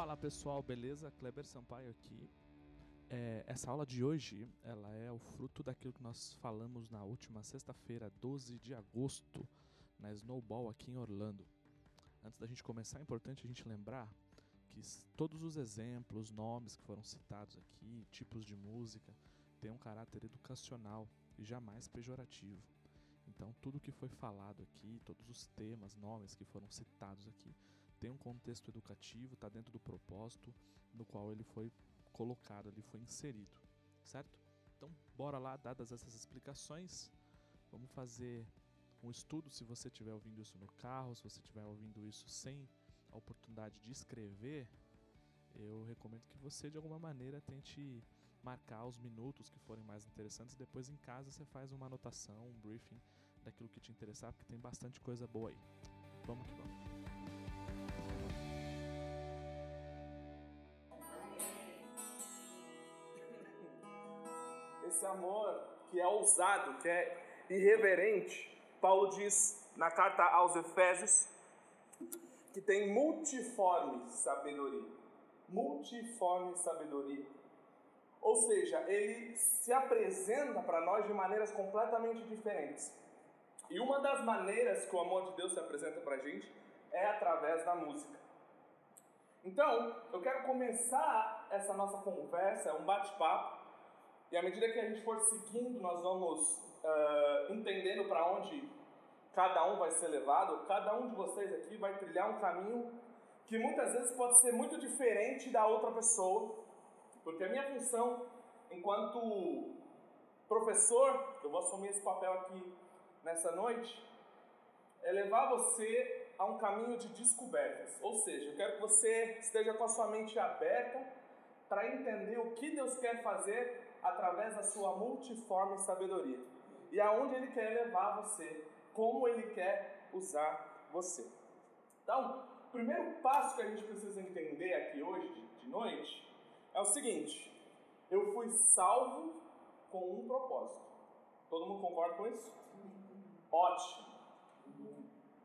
Fala pessoal, beleza? Kleber Sampaio aqui. É, essa aula de hoje ela é o fruto daquilo que nós falamos na última sexta-feira, 12 de agosto, na Snowball aqui em Orlando. Antes da gente começar, é importante a gente lembrar que todos os exemplos, nomes que foram citados aqui, tipos de música, têm um caráter educacional e jamais pejorativo. Então, tudo que foi falado aqui, todos os temas, nomes que foram citados aqui, tem um contexto educativo, está dentro do propósito no qual ele foi colocado, ele foi inserido, certo? Então, bora lá, dadas essas explicações, vamos fazer um estudo se você estiver ouvindo isso no carro, se você estiver ouvindo isso sem a oportunidade de escrever, eu recomendo que você de alguma maneira tente marcar os minutos que forem mais interessantes. Depois em casa você faz uma anotação, um briefing daquilo que te interessar, porque tem bastante coisa boa aí. Vamos que vamos. Esse amor que é ousado, que é irreverente, Paulo diz na carta aos Efésios que tem multiforme sabedoria. Multiforme sabedoria. Ou seja, ele se apresenta para nós de maneiras completamente diferentes. E uma das maneiras que o amor de Deus se apresenta para a gente é através da música. Então, eu quero começar essa nossa conversa, um bate-papo, e à medida que a gente for seguindo, nós vamos uh, entendendo para onde cada um vai ser levado. Cada um de vocês aqui vai trilhar um caminho que muitas vezes pode ser muito diferente da outra pessoa, porque a minha função enquanto professor, eu vou assumir esse papel aqui nessa noite, é levar você a um caminho de descobertas. Ou seja, eu quero que você esteja com a sua mente aberta para entender o que Deus quer fazer através da sua multiforme sabedoria e aonde Ele quer levar você, como Ele quer usar você. Então, o primeiro passo que a gente precisa entender aqui hoje, de noite, é o seguinte: eu fui salvo com um propósito. Todo mundo concorda com isso? Ótimo.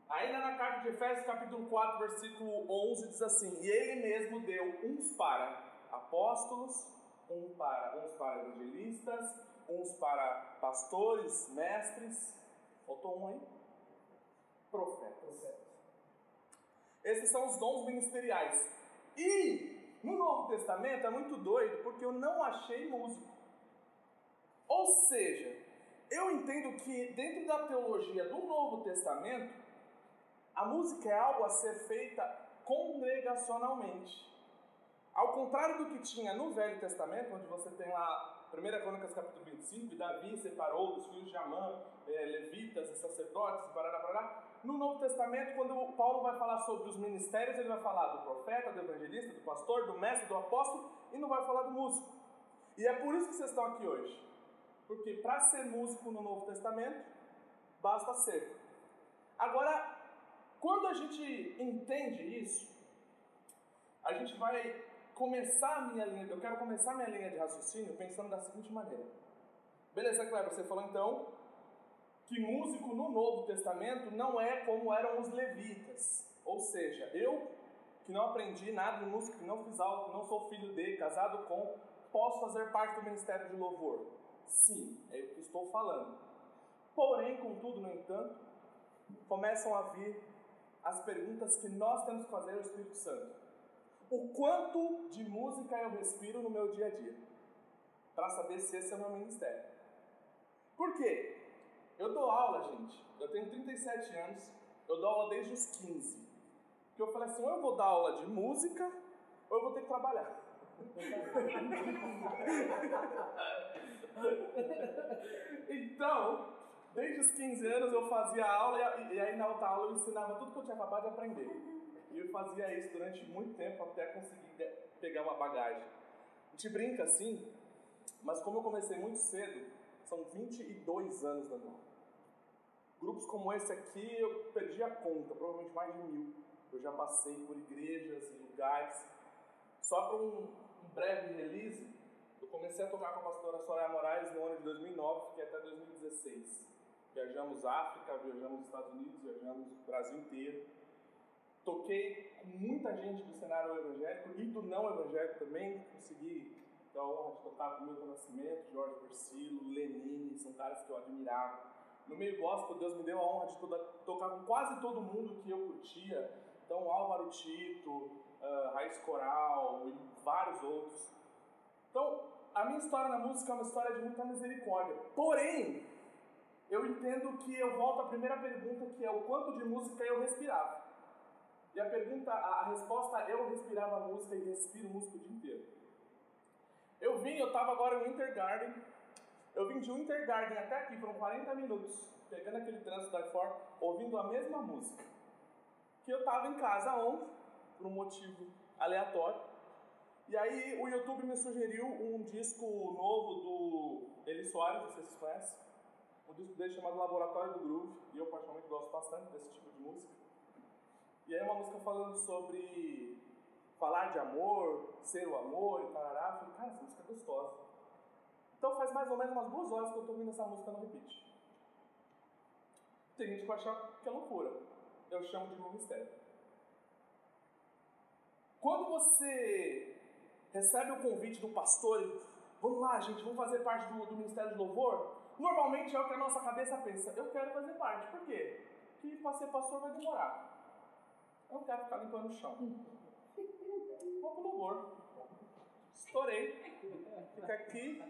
Ainda na carta de Efésios, capítulo 4, versículo 11, diz assim: E ele mesmo deu uns para apóstolos, um para, uns para evangelistas, uns para pastores, mestres. Faltou um aí? Profetas. Esses são os dons ministeriais. E no Novo Testamento é muito doido porque eu não achei músico. Ou seja, eu entendo que dentro da teologia do Novo Testamento, a música é algo a ser feita congregacionalmente. Ao contrário do que tinha no Velho Testamento, onde você tem lá 1 Crônicas capítulo 25, Davi separou dos filhos de Amã, é, levitas e sacerdotes, parará, parará. No Novo Testamento, quando Paulo vai falar sobre os ministérios, ele vai falar do profeta, do evangelista, do pastor, do mestre, do apóstolo, e não vai falar do músico. E é por isso que vocês estão aqui hoje. Porque para ser músico no Novo Testamento, basta ser. Agora, quando a gente entende isso, a gente vai começar a minha linha, eu quero começar a minha linha de raciocínio pensando da seguinte maneira. Beleza, Cleber, você falou então que músico no Novo Testamento não é como eram os levitas. Ou seja, eu que não aprendi nada de música, que não fiz algo, não sou filho de, casado com, posso fazer parte do ministério de louvor? Sim, é o que estou falando. Porém, contudo, no entanto, começam a vir as perguntas que nós temos que fazer ao Espírito Santo o quanto de música eu respiro no meu dia a dia, para saber se esse é o meu ministério. Por quê? Eu dou aula, gente. Eu tenho 37 anos, eu dou aula desde os 15. Que eu falei assim, ou eu vou dar aula de música, ou eu vou ter que trabalhar. então, desde os 15 anos eu fazia aula e aí na outra aula eu ensinava tudo que eu tinha acabado de aprender. E eu fazia isso durante muito tempo até conseguir pegar uma bagagem. A gente brinca assim, mas como eu comecei muito cedo, são 22 anos da minha Grupos como esse aqui eu perdi a conta, provavelmente mais de mil. Eu já passei por igrejas e lugares. Só para um, um, breve release, eu comecei a tocar com a pastora Soraya Moraes no ano de 2009, fiquei até 2016. Viajamos África, viajamos Estados Unidos, viajamos o Brasil inteiro. Toquei com muita gente do cenário evangélico e do não evangélico também. Consegui ter a honra de tocar com Milton Nascimento, Jorge Versilo, Lenine, são caras que eu admirava. No meio gospel, Deus me deu a honra de toda, tocar com quase todo mundo que eu curtia. Então, Álvaro Tito, uh, Raiz Coral e vários outros. Então, a minha história na música é uma história de muita misericórdia. Porém, eu entendo que eu volto à primeira pergunta, que é o quanto de música eu respirava. E a pergunta, a, a resposta, eu respirava música e respiro música o dia inteiro. Eu vim, eu estava agora no Intergarden, eu vim de Intergarden até aqui, foram 40 minutos, pegando aquele trânsito da fora, ouvindo a mesma música. Que eu estava em casa ontem, por um motivo aleatório, e aí o YouTube me sugeriu um disco novo do Eli Soares, não sei se vocês conhecem, um disco dele chamado Laboratório do Groove, e eu particularmente gosto bastante desse tipo de música. E aí uma música falando sobre falar de amor, ser o amor e tarará. Eu falei, cara, essa música é gostosa. Então faz mais ou menos umas duas horas que eu estou ouvindo essa música no repeat. Tem gente que vai achar que é loucura. Eu chamo de mistério. Quando você recebe o convite do pastor vamos lá, gente, vamos fazer parte do, do Ministério de Louvor, normalmente é o que a nossa cabeça pensa. Eu quero fazer parte. Por quê? Porque para ser pastor vai demorar. Eu quero ficar limpando o chão. Vou pro louvor. Estourei. Fica aqui.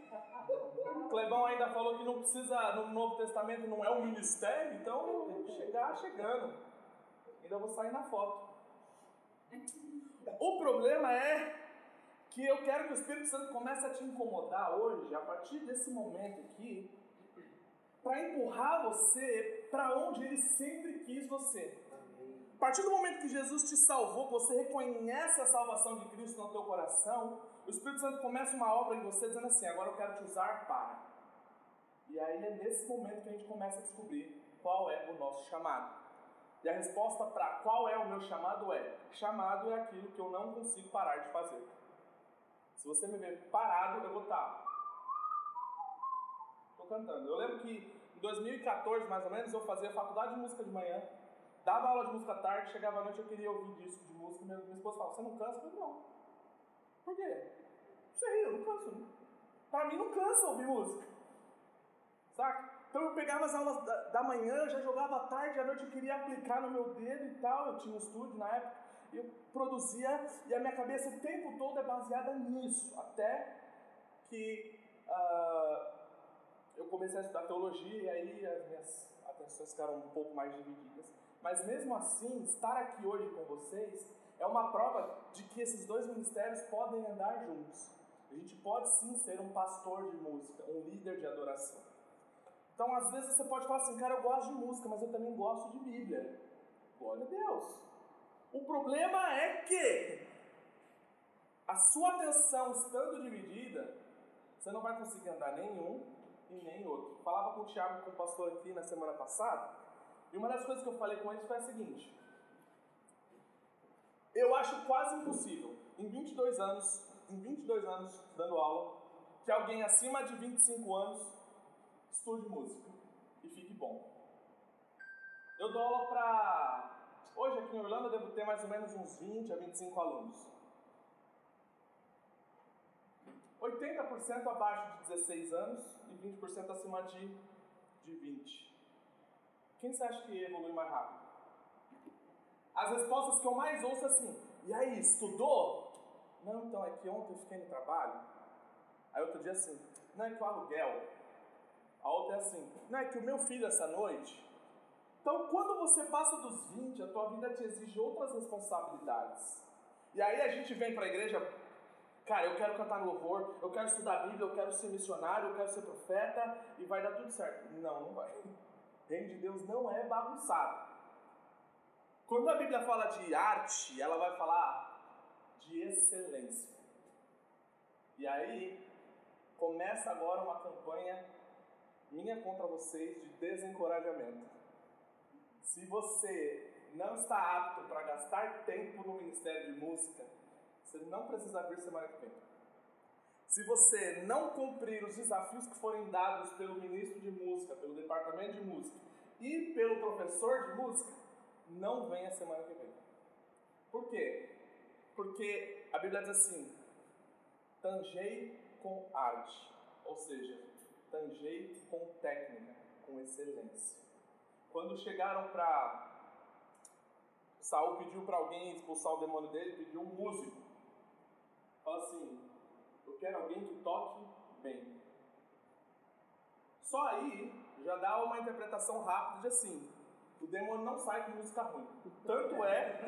Clebão ainda falou que não precisa, no Novo Testamento não é um ministério, então chegar chegando. Ainda vou sair na foto. O problema é que eu quero que o Espírito Santo comece a te incomodar hoje, a partir desse momento aqui, para empurrar você para onde ele sempre quis você. A partir do momento que Jesus te salvou, você reconhece a salvação de Cristo no teu coração, o Espírito Santo começa uma obra em você dizendo assim: agora eu quero te usar para. E aí é nesse momento que a gente começa a descobrir qual é o nosso chamado. E a resposta para qual é o meu chamado é: chamado é aquilo que eu não consigo parar de fazer. Se você me ver parado, eu vou estar. Estou cantando. Eu lembro que em 2014, mais ou menos, eu fazia faculdade de música de manhã dava aula de música tarde, chegava à noite eu queria ouvir disco de música, minha, minha esposa falava, você não cansa? Eu falei, não. Por quê? Você ri, eu não canso. Né? Pra mim não cansa ouvir música. Saca? Então eu pegava as aulas da, da manhã, já jogava à tarde, à noite eu queria aplicar no meu dedo e tal, eu tinha um estúdio na época, eu produzia, e a minha cabeça o tempo todo é baseada nisso, até que uh, eu comecei a estudar teologia e aí as minhas atenções ficaram um pouco mais divididas. Mas mesmo assim, estar aqui hoje com vocês é uma prova de que esses dois ministérios podem andar juntos. A gente pode sim ser um pastor de música, um líder de adoração. Então, às vezes você pode falar assim, cara, eu gosto de música, mas eu também gosto de Bíblia. Glória a Deus. O problema é que a sua atenção estando dividida, você não vai conseguir andar nenhum e nem outro. Falava com o Tiago, com o pastor aqui na semana passada, e uma das coisas que eu falei com eles foi a seguinte: eu acho quase impossível, em 22 anos, em 22 anos dando aula, que alguém acima de 25 anos estude música e fique bom. Eu dou aula para. Hoje aqui em Orlando eu devo ter mais ou menos uns 20 a 25 alunos. 80% abaixo de 16 anos e 20% acima de, de 20. Quem você acha que evolui mais rápido? As respostas que eu mais ouço é assim: e aí, estudou? Não, então é que ontem eu fiquei no trabalho. Aí outro dia assim: não é que o aluguel. A outra é assim: não é que o meu filho essa noite. Então, quando você passa dos 20, a tua vida te exige outras responsabilidades. E aí a gente vem para a igreja, cara, eu quero cantar louvor, eu quero estudar a Bíblia, eu quero ser missionário, eu quero ser profeta e vai dar tudo certo. Não, não vai reino de Deus não é bagunçado. Quando a Bíblia fala de arte, ela vai falar de excelência. E aí, começa agora uma campanha minha contra vocês de desencorajamento. Se você não está apto para gastar tempo no Ministério de Música, você não precisa vir semana que vem. Se você não cumprir os desafios que forem dados pelo ministro de música, pelo departamento de música e pelo professor de música, não venha semana que vem. Por quê? Porque a Bíblia diz assim: tangei com arte, ou seja, tangei com técnica, com excelência. Quando chegaram para. Saul pediu para alguém expulsar o demônio dele, pediu um músico. Fala assim: Eu quero alguém que toque bem. Só aí já dá uma interpretação rápida de assim: o demônio não sai com música ruim. Tanto é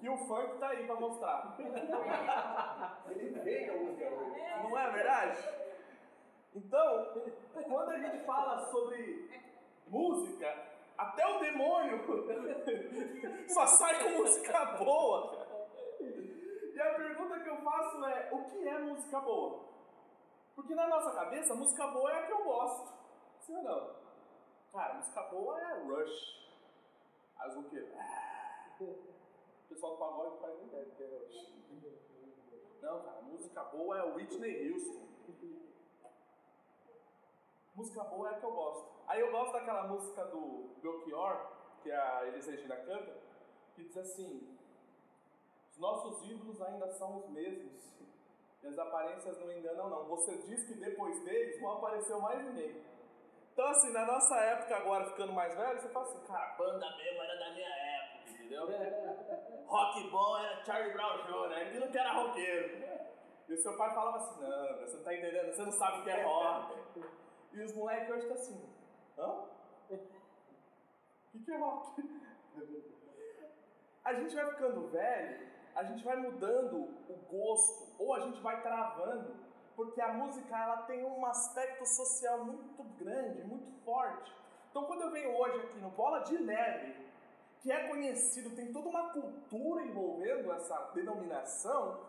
que o funk tá aí para mostrar. Ele veio a música ruim. Não é verdade? Então, quando a gente fala sobre música, até o demônio só sai com música boa. E a pergunta que eu faço é: o que é música boa? Porque na nossa cabeça, música boa é a que eu gosto. Sim ou não? Cara, música boa é Rush. As o quê? O pessoal do pagode faz nem ideia do que é Rush. Não, cara, música boa é Whitney Houston. Música boa é a que eu gosto. Aí eu gosto daquela música do Belchior, que a Elis Regina canta, que diz assim: Os nossos ídolos ainda são os mesmos, e as aparências não enganam, não. Você diz que depois deles não apareceu mais ninguém. Então, assim, na nossa época, agora ficando mais velho, você fala assim: cara, banda mesmo era da minha época, entendeu? Rock bom era Charlie Brown Jr., aquilo que era roqueiro. E o seu pai falava assim: não, você não tá entendendo, você não sabe o que é rock. E os moleques hoje estão assim: hã? O que, que é rock? A gente vai ficando velho, a gente vai mudando o gosto, ou a gente vai travando, porque a música ela tem um aspecto social muito grande, muito forte. Então, quando eu venho hoje aqui no Bola de Neve, que é conhecido, tem toda uma cultura envolvendo essa denominação,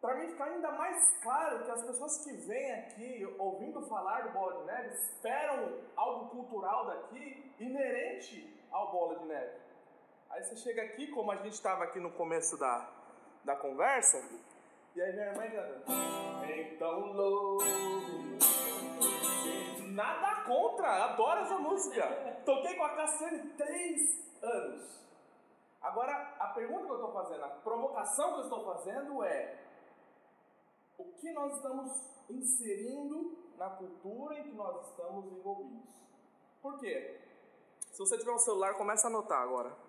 para mim ficar ainda mais claro que as pessoas que vêm aqui ouvindo falar do Bola de Neve esperam algo cultural daqui inerente ao Bola de Neve. Aí você chega aqui, como a gente estava aqui no começo da, da conversa, e aí minha irmã canta. Então louco. Nada contra, adoro essa música. Toquei com a Cassiane três anos. Agora, a pergunta que eu estou fazendo, a provocação que eu estou fazendo é: o que nós estamos inserindo na cultura em que nós estamos envolvidos? Por quê? Se você tiver um celular, começa a anotar agora.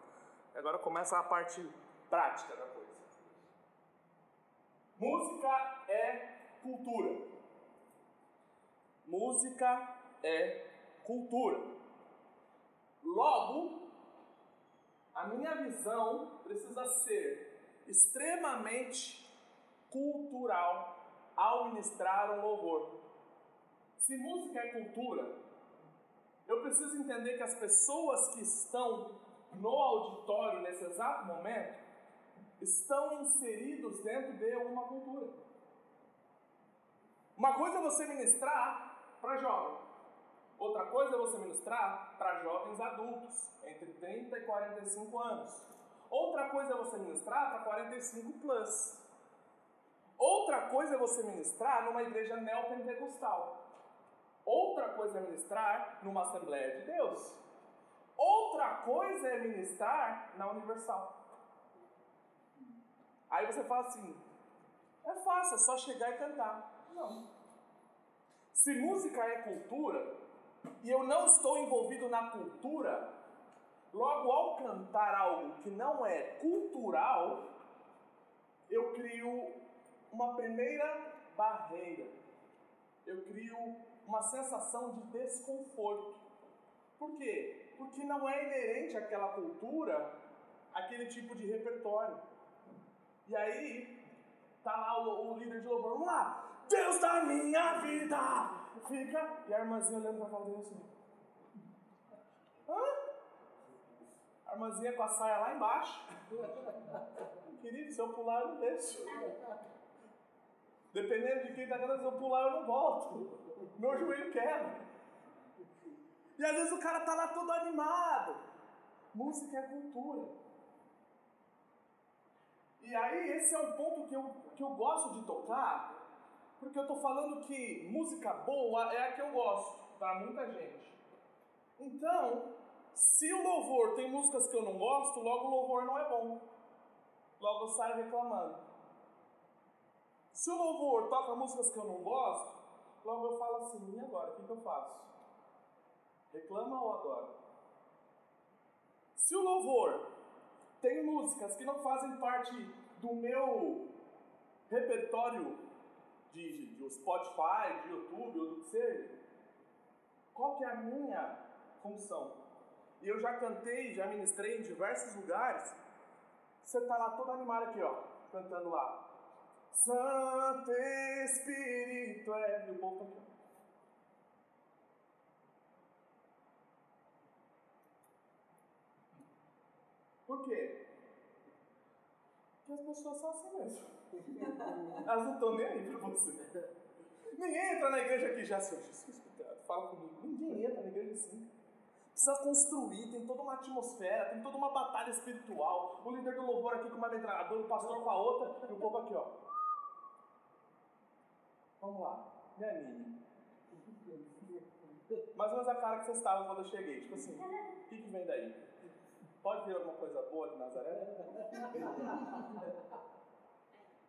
Agora começa a parte prática da coisa. Música é cultura. Música é cultura. Logo, a minha visão precisa ser extremamente cultural ao ministrar um louvor. Se música é cultura, eu preciso entender que as pessoas que estão no auditório nesse exato momento estão inseridos dentro de uma cultura. Uma coisa é você ministrar para jovens, outra coisa é você ministrar para jovens adultos, entre 30 e 45 anos. Outra coisa é você ministrar para 45 plus. Outra coisa é você ministrar numa igreja neopentecostal. Outra coisa é ministrar numa Assembleia de Deus. Outra coisa é ministrar na Universal. Aí você fala assim: é fácil, é só chegar e cantar. Não. Se música é cultura, e eu não estou envolvido na cultura, logo ao cantar algo que não é cultural, eu crio uma primeira barreira. Eu crio uma sensação de desconforto. Por quê? Porque não é inerente àquela cultura aquele tipo de repertório. E aí, tá lá o, o líder de louvor, vamos lá, Deus da minha vida! Fica, e a irmãzinha olhando pra cara dele assim. Hã? A irmãzinha com a saia lá embaixo. Querido, se eu pular, eu não deixo. Dependendo de quem tá cantando, se eu pular, eu não volto. Meu joelho quebra. E às vezes o cara tá lá todo animado. Música é cultura. E aí, esse é um ponto que eu, que eu gosto de tocar, porque eu estou falando que música boa é a que eu gosto, para muita gente. Então, Se o louvor tem músicas que eu não gosto, logo o louvor não é bom. Logo eu saio reclamando. Se o louvor toca músicas que eu não gosto, logo eu falo assim: e agora? O que, que eu faço? Reclama ou adora? Se o louvor tem músicas que não fazem parte do meu repertório de, de Spotify, de YouTube ou do que seja, qual que é a minha função? E eu já cantei, já ministrei em diversos lugares. Você está lá todo animado aqui, ó, cantando lá. Santo Espírito é. E o povo tá aqui quê? Porque as pessoas são assim mesmo. Elas não estão nem aí para você. Ninguém entra na igreja aqui já, Senhor Jesus, fala comigo. Ninguém entra na igreja assim. Precisa construir, tem toda uma atmosfera, tem toda uma batalha espiritual. O líder do louvor aqui com uma metralhadora, o pastor com a outra, e o povo aqui, ó. Vamos lá, me anime. Mais ou menos a cara que vocês estavam quando eu cheguei. Tipo assim, o que, que vem daí? Pode vir alguma coisa boa de Nazaré?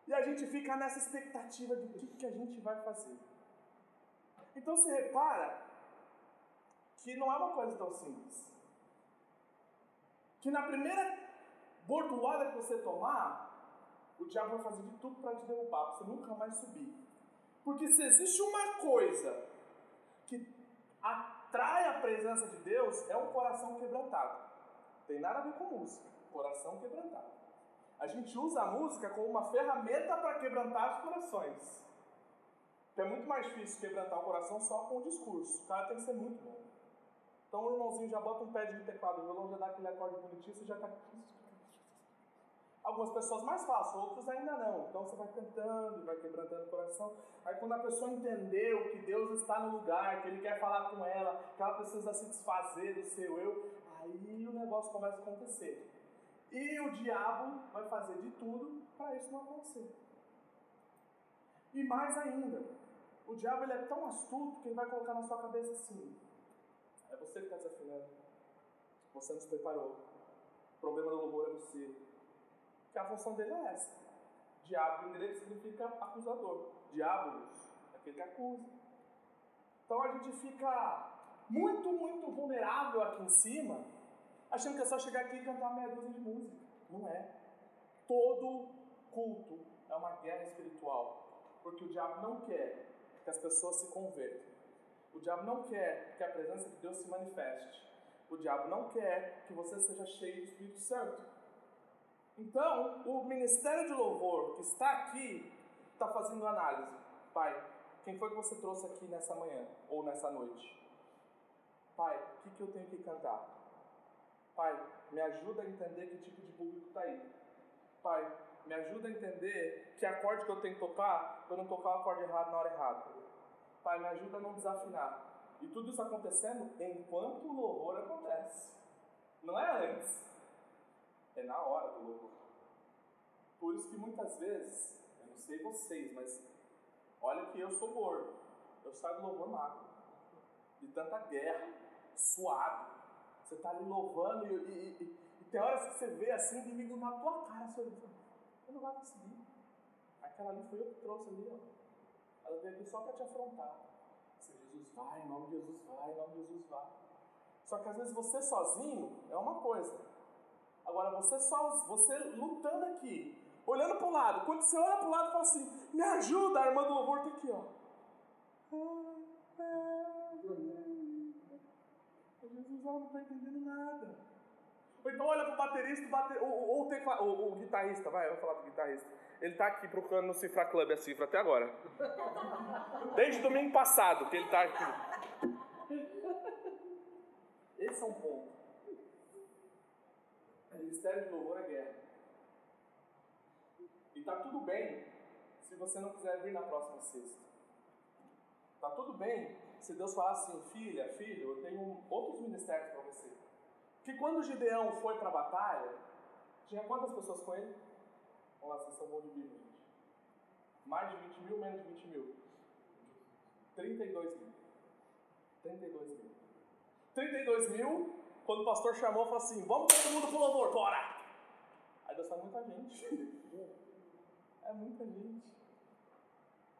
E a gente fica nessa expectativa de o que, que a gente vai fazer. Então você repara que não é uma coisa tão simples. Que na primeira bordoada que você tomar, o diabo vai fazer de tudo para te derrubar, para você nunca mais subir. Porque se existe uma coisa que atrai a presença de Deus, é um coração quebrantado. Tem nada a ver com música, coração quebrantado. A gente usa a música como uma ferramenta para quebrantar os corações. Então é muito mais difícil quebrantar o coração só com o discurso. O cara tem que ser muito bom. Então o irmãozinho já bota um pé de teclado, o violão já dá aquele acorde bonitinho, você já está. Algumas pessoas mais fácil, outras ainda não. Então você vai cantando, vai quebrantando o coração. Aí quando a pessoa entendeu que Deus está no lugar, que Ele quer falar com ela, que ela precisa se desfazer do seu eu, aí o negócio começa a acontecer. E o diabo vai fazer de tudo para isso não acontecer. E mais ainda, o diabo ele é tão astuto que ele vai colocar na sua cabeça assim: é você que está desafinando, você não se preparou, o problema do louvor é você. Que a função dele é essa. Diabo em grego significa acusador. Diabolos, aquele que acusa. Então a gente fica muito, muito vulnerável aqui em cima achando que é só chegar aqui e cantar meia dúzia de música. Não é. Todo culto é uma guerra espiritual. Porque o diabo não quer que as pessoas se convertam. O diabo não quer que a presença de Deus se manifeste. O diabo não quer que você seja cheio do Espírito Santo. Então, o ministério de louvor que está aqui está fazendo análise. Pai, quem foi que você trouxe aqui nessa manhã ou nessa noite? Pai, o que, que eu tenho que cantar? Pai, me ajuda a entender que tipo de público está aí. Pai, me ajuda a entender que acorde que eu tenho que tocar, eu não tocar o acorde errado na hora errada. Pai, me ajuda a não desafinar. E tudo isso acontecendo enquanto o louvor acontece. Não é antes. É na hora do louvor. Por isso que muitas vezes, eu não sei vocês, mas olha que eu sou gordo. Eu saio do louvor magro. De tanta guerra, suado. Você está ali louvando e, e, e, e, tem horas que você vê assim, o inimigo na tua cara, você eu não vai conseguir. Aquela ali foi eu que trouxe ali, ó. Ela veio aqui só para te afrontar. Você, Jesus vai, em nome de Jesus vai, em nome de Jesus vai. Só que às vezes você sozinho é uma coisa. Agora você só, você lutando aqui, olhando para o lado. Quando você olha para o lado fala assim, me ajuda, a irmã do louvor está aqui, ó. Ela não está entendendo nada. Ou então olha para o baterista, bate, ou, ou, ou, ou, o guitarrista, vai, vou falar do guitarrista. Ele está aqui procurando no Cifra Club a cifra até agora. Desde domingo passado que ele está aqui. Esse é um ponto. O ministério de louvor é guerra. E tá tudo bem se você não quiser vir na próxima sexta. Tá tudo bem se Deus falar assim, filha, filho, eu tenho outros ministérios para você. Que quando Gideão foi para a batalha, tinha quantas pessoas com ele? Vamos lá, vocês são bons de Bíblia, gente. Mais de 20 mil, menos de 20 mil? 32 mil. 32 mil. 32 mil Quando o pastor chamou, falou assim: Vamos todo mundo pro louvor, bora! Aí Deus fala: Muita gente. É muita gente.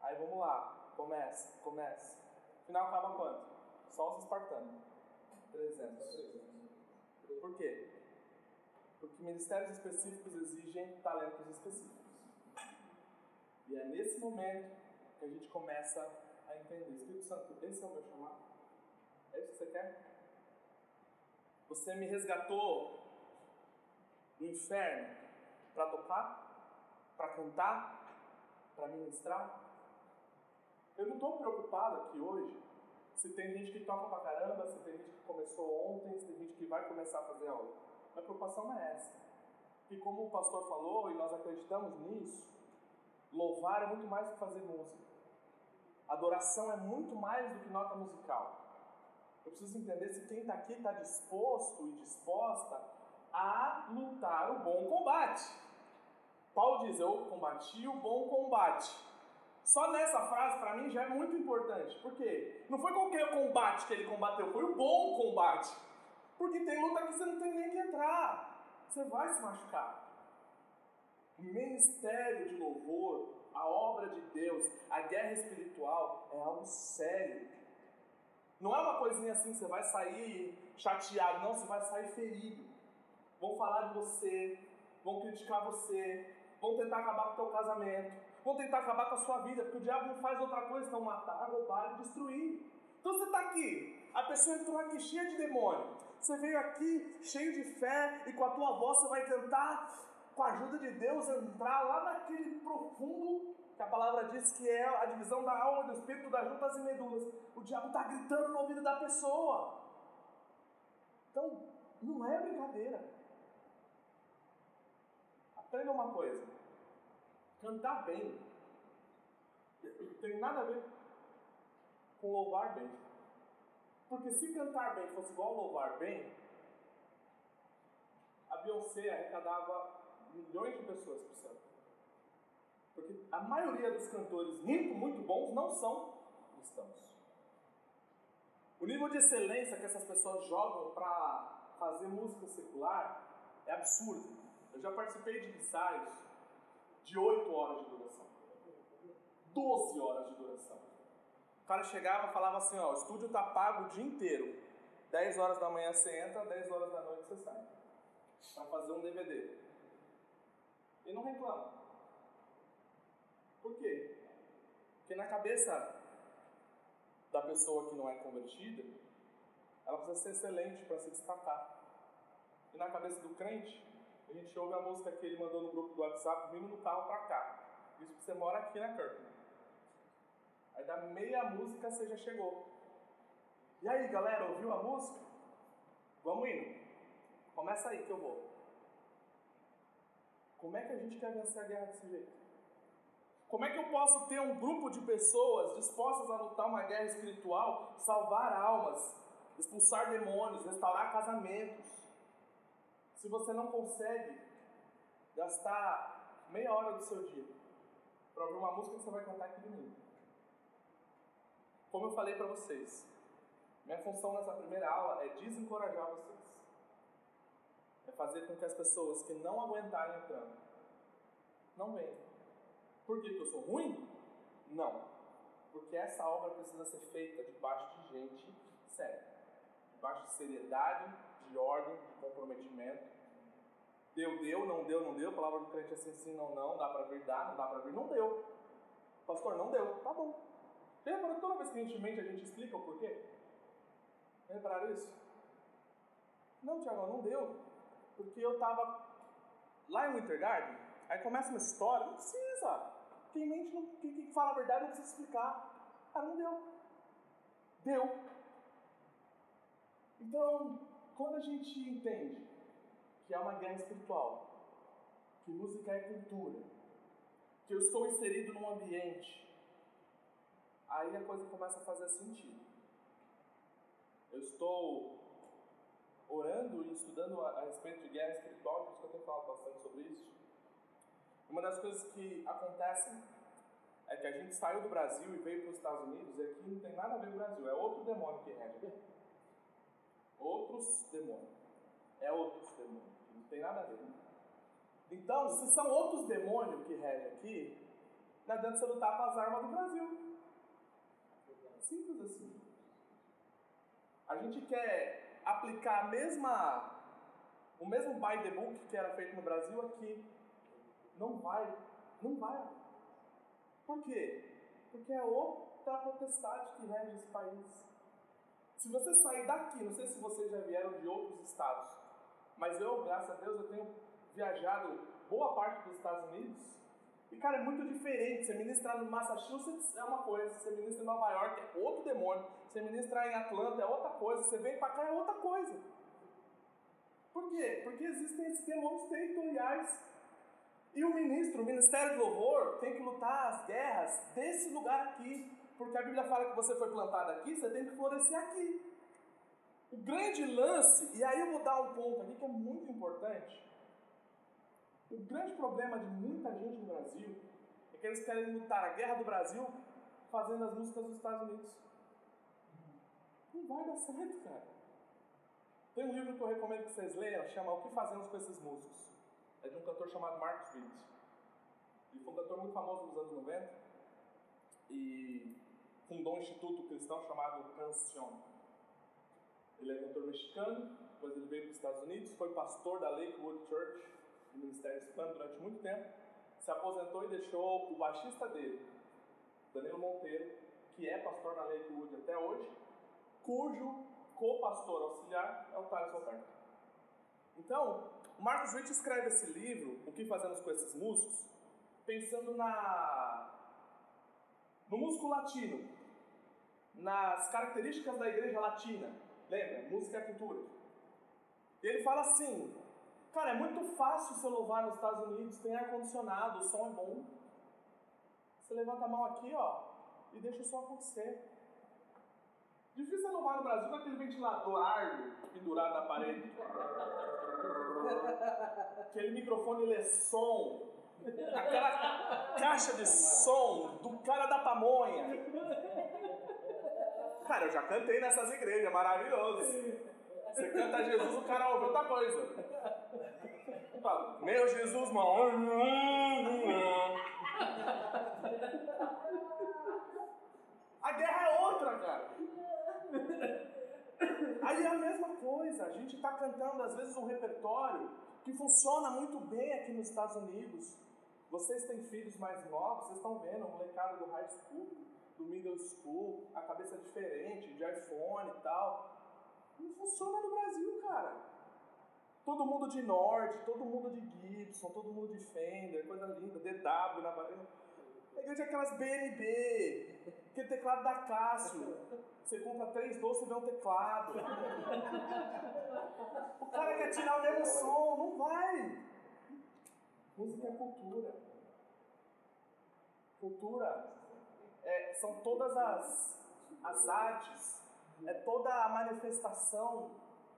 Aí vamos lá, começa, começa. Final acaba quanto? Só os espartanos. 300. Por quê? Porque ministérios específicos exigem talentos específicos. E é nesse momento que a gente começa a entender. Espírito Santo, esse é o meu chamado? É isso que você quer? Você me resgatou do inferno para tocar, para cantar, para ministrar? Eu não estou preocupado aqui hoje se tem gente que toca pra caramba, se tem gente que começou ontem, se tem gente que vai começar a fazer aula. Minha preocupação não é essa. E como o pastor falou, e nós acreditamos nisso, louvar é muito mais do que fazer música. Adoração é muito mais do que nota musical. Eu preciso entender se quem está aqui está disposto e disposta a lutar o bom combate. Paulo diz: Eu combati o bom combate. Só nessa frase, para mim, já é muito importante. Por quê? Não foi qualquer combate que ele combateu, foi o bom combate. Porque tem luta que você não tem nem que entrar. Você vai se machucar. O ministério de louvor, a obra de Deus, a guerra espiritual é algo sério. Não é uma coisinha assim, você vai sair chateado, não, você vai sair ferido. Vão falar de você, vão criticar você, vão tentar acabar com o teu casamento, vão tentar acabar com a sua vida, porque o diabo não faz outra coisa senão matar, roubar e destruir. Então você está aqui, a pessoa entrou aqui cheia de demônio. Você veio aqui cheio de fé e com a tua voz você vai tentar, com a ajuda de Deus, entrar lá naquele profundo que a palavra diz que é a divisão da alma e do espírito, das juntas e medulas. O diabo está gritando no ouvido da pessoa. Então, não é brincadeira. Aprenda uma coisa. Cantar bem tem nada a ver com louvar bem. Porque se cantar bem fosse igual louvar bem, a Beyoncé arrecadava milhões de pessoas por cento. Porque a maioria dos cantores muito, muito bons não são cristãos. O nível de excelência que essas pessoas jogam para fazer música secular é absurdo. Eu já participei de ensaios de 8 horas de duração. 12 horas de duração. O cara chegava e falava assim, ó, o estúdio tá pago o dia inteiro. 10 horas da manhã você entra, 10 horas da noite você sai. Para fazer um DVD. E não reclama. Por quê? Porque na cabeça da pessoa que não é convertida, ela precisa ser excelente para se destacar. E na cabeça do crente, a gente ouve a música que ele mandou no grupo do WhatsApp vindo no carro para cá. Isso que você mora aqui na Kirkland. Aí da meia música você já chegou. E aí galera, ouviu a música? Vamos indo. Começa aí que eu vou. Como é que a gente quer vencer a guerra desse jeito? Como é que eu posso ter um grupo de pessoas dispostas a lutar uma guerra espiritual, salvar almas, expulsar demônios, restaurar casamentos, se você não consegue gastar meia hora do seu dia para ouvir uma música que você vai cantar aqui domingo. Como eu falei para vocês, minha função nessa primeira aula é desencorajar vocês. É fazer com que as pessoas que não aguentarem entrando não venham. Por quê? Porque eu sou ruim? Não. Porque essa obra precisa ser feita debaixo de gente séria, debaixo de seriedade, de ordem, de comprometimento. Deu, deu, não deu, não deu. A palavra do crente é assim, sim, não, não. Dá para vir, dá, não dá para vir, não deu. Pastor, não deu. Tá bom. Lembra toda vez que a gente mente, a gente explica o porquê? Lembraram isso? Não, Tiago, não deu. Porque eu estava lá em Winter Garden, aí começa uma história, não precisa. Quem mente, não, quem, quem fala a verdade não precisa explicar. Ah, não deu. Deu. Então, quando a gente entende que é uma guerra espiritual, que música é cultura, que eu estou inserido num ambiente, aí a coisa começa a fazer sentido. Eu estou orando e estudando a, a respeito de guerra espiritual, por isso que eu tenho falado bastante sobre isso. Uma das coisas que acontecem é que a gente saiu do Brasil e veio para os Estados Unidos e aqui não tem nada a ver com o Brasil, é outro demônio que rege. Outros demônios. É outros demônios. Não tem nada a ver. Então, se são outros demônios que regem aqui, não adianta você lutar com as armas do Brasil. Simples assim. A gente quer aplicar a mesma, o mesmo by the book que era feito no Brasil aqui. Não vai. Não vai. Por quê? Porque é outra potestade que rege esse país. Se você sair daqui, não sei se vocês já vieram de outros estados, mas eu, graças a Deus, eu tenho viajado boa parte dos Estados Unidos. E, cara, é muito diferente. Você ministrar no Massachusetts é uma coisa, você ministra em Nova York é outro demônio, você ministrar em Atlanta é outra coisa, você vem pra cá é outra coisa. Por quê? Porque existem esses demônios territoriais. E o ministro, o Ministério do Louvor, tem que lutar as guerras desse lugar aqui. Porque a Bíblia fala que você foi plantado aqui, você tem que florescer aqui. O grande lance, e aí eu vou dar um ponto aqui que é muito importante. O grande problema de muita gente no Brasil é que eles querem lutar a guerra do Brasil fazendo as músicas dos Estados Unidos. Não vai dar certo, cara. Tem um livro que eu recomendo que vocês leiam, chama O que Fazemos com Esses Músicos. É de um cantor chamado Marcus Witt. Ele foi um cantor muito famoso nos anos 90 e fundou um instituto cristão chamado Cancion. Ele é cantor mexicano, depois ele veio para os Estados Unidos, foi pastor da Lakewood Church, do Ministério Hispano, durante muito tempo. Se aposentou e deixou o baixista dele, Danilo Monteiro, que é pastor na Lakewood até hoje, cujo co-pastor auxiliar é o Thales Roberto. Então, Marcos Witt escreve esse livro, O que Fazemos com Esses Músicos, pensando na no músico latino, nas características da igreja latina. Lembra? Música é cultura. E ele fala assim: Cara, é muito fácil você louvar nos Estados Unidos, tem ar-condicionado, o som é bom. Você levanta a mão aqui, ó, e deixa o som acontecer. Difícil é louvar no Brasil com aquele ventilador ar pendurado na parede. aquele microfone lê som. Aquela caixa de som do cara da pamonha. Cara, eu já cantei nessas igrejas, maravilhoso. Você canta Jesus, o cara ouve outra coisa. Fala, meu Jesus, mano. A guerra é outra, cara. Aí é a mesma coisa, a gente está cantando às vezes um repertório que funciona muito bem aqui nos Estados Unidos. Vocês têm filhos mais novos, vocês estão vendo o molecada do high school, do middle school, a cabeça diferente, de iPhone e tal. Não funciona no Brasil, cara. Todo mundo de Nord, todo mundo de Gibson, todo mundo de Fender, coisa linda, DW na varanda. A igreja é aquelas BNB, aquele teclado da Cássio. Você compra três doces e vê um teclado. O cara quer tirar o mesmo som, não vai. Música é cultura. Cultura é, são todas as, as artes, é toda a manifestação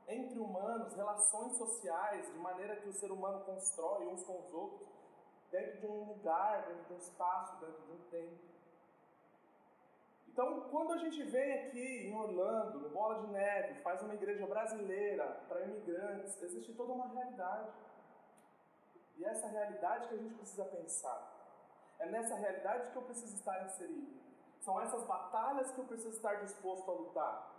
entre humanos, relações sociais, de maneira que o ser humano constrói uns com os outros, dentro de um lugar, dentro de um espaço, dentro de um tempo. Então, quando a gente vem aqui em Orlando, no Bola de Neve, faz uma igreja brasileira para imigrantes, existe toda uma realidade. E é essa realidade que a gente precisa pensar. É nessa realidade que eu preciso estar inserido. São essas batalhas que eu preciso estar disposto a lutar.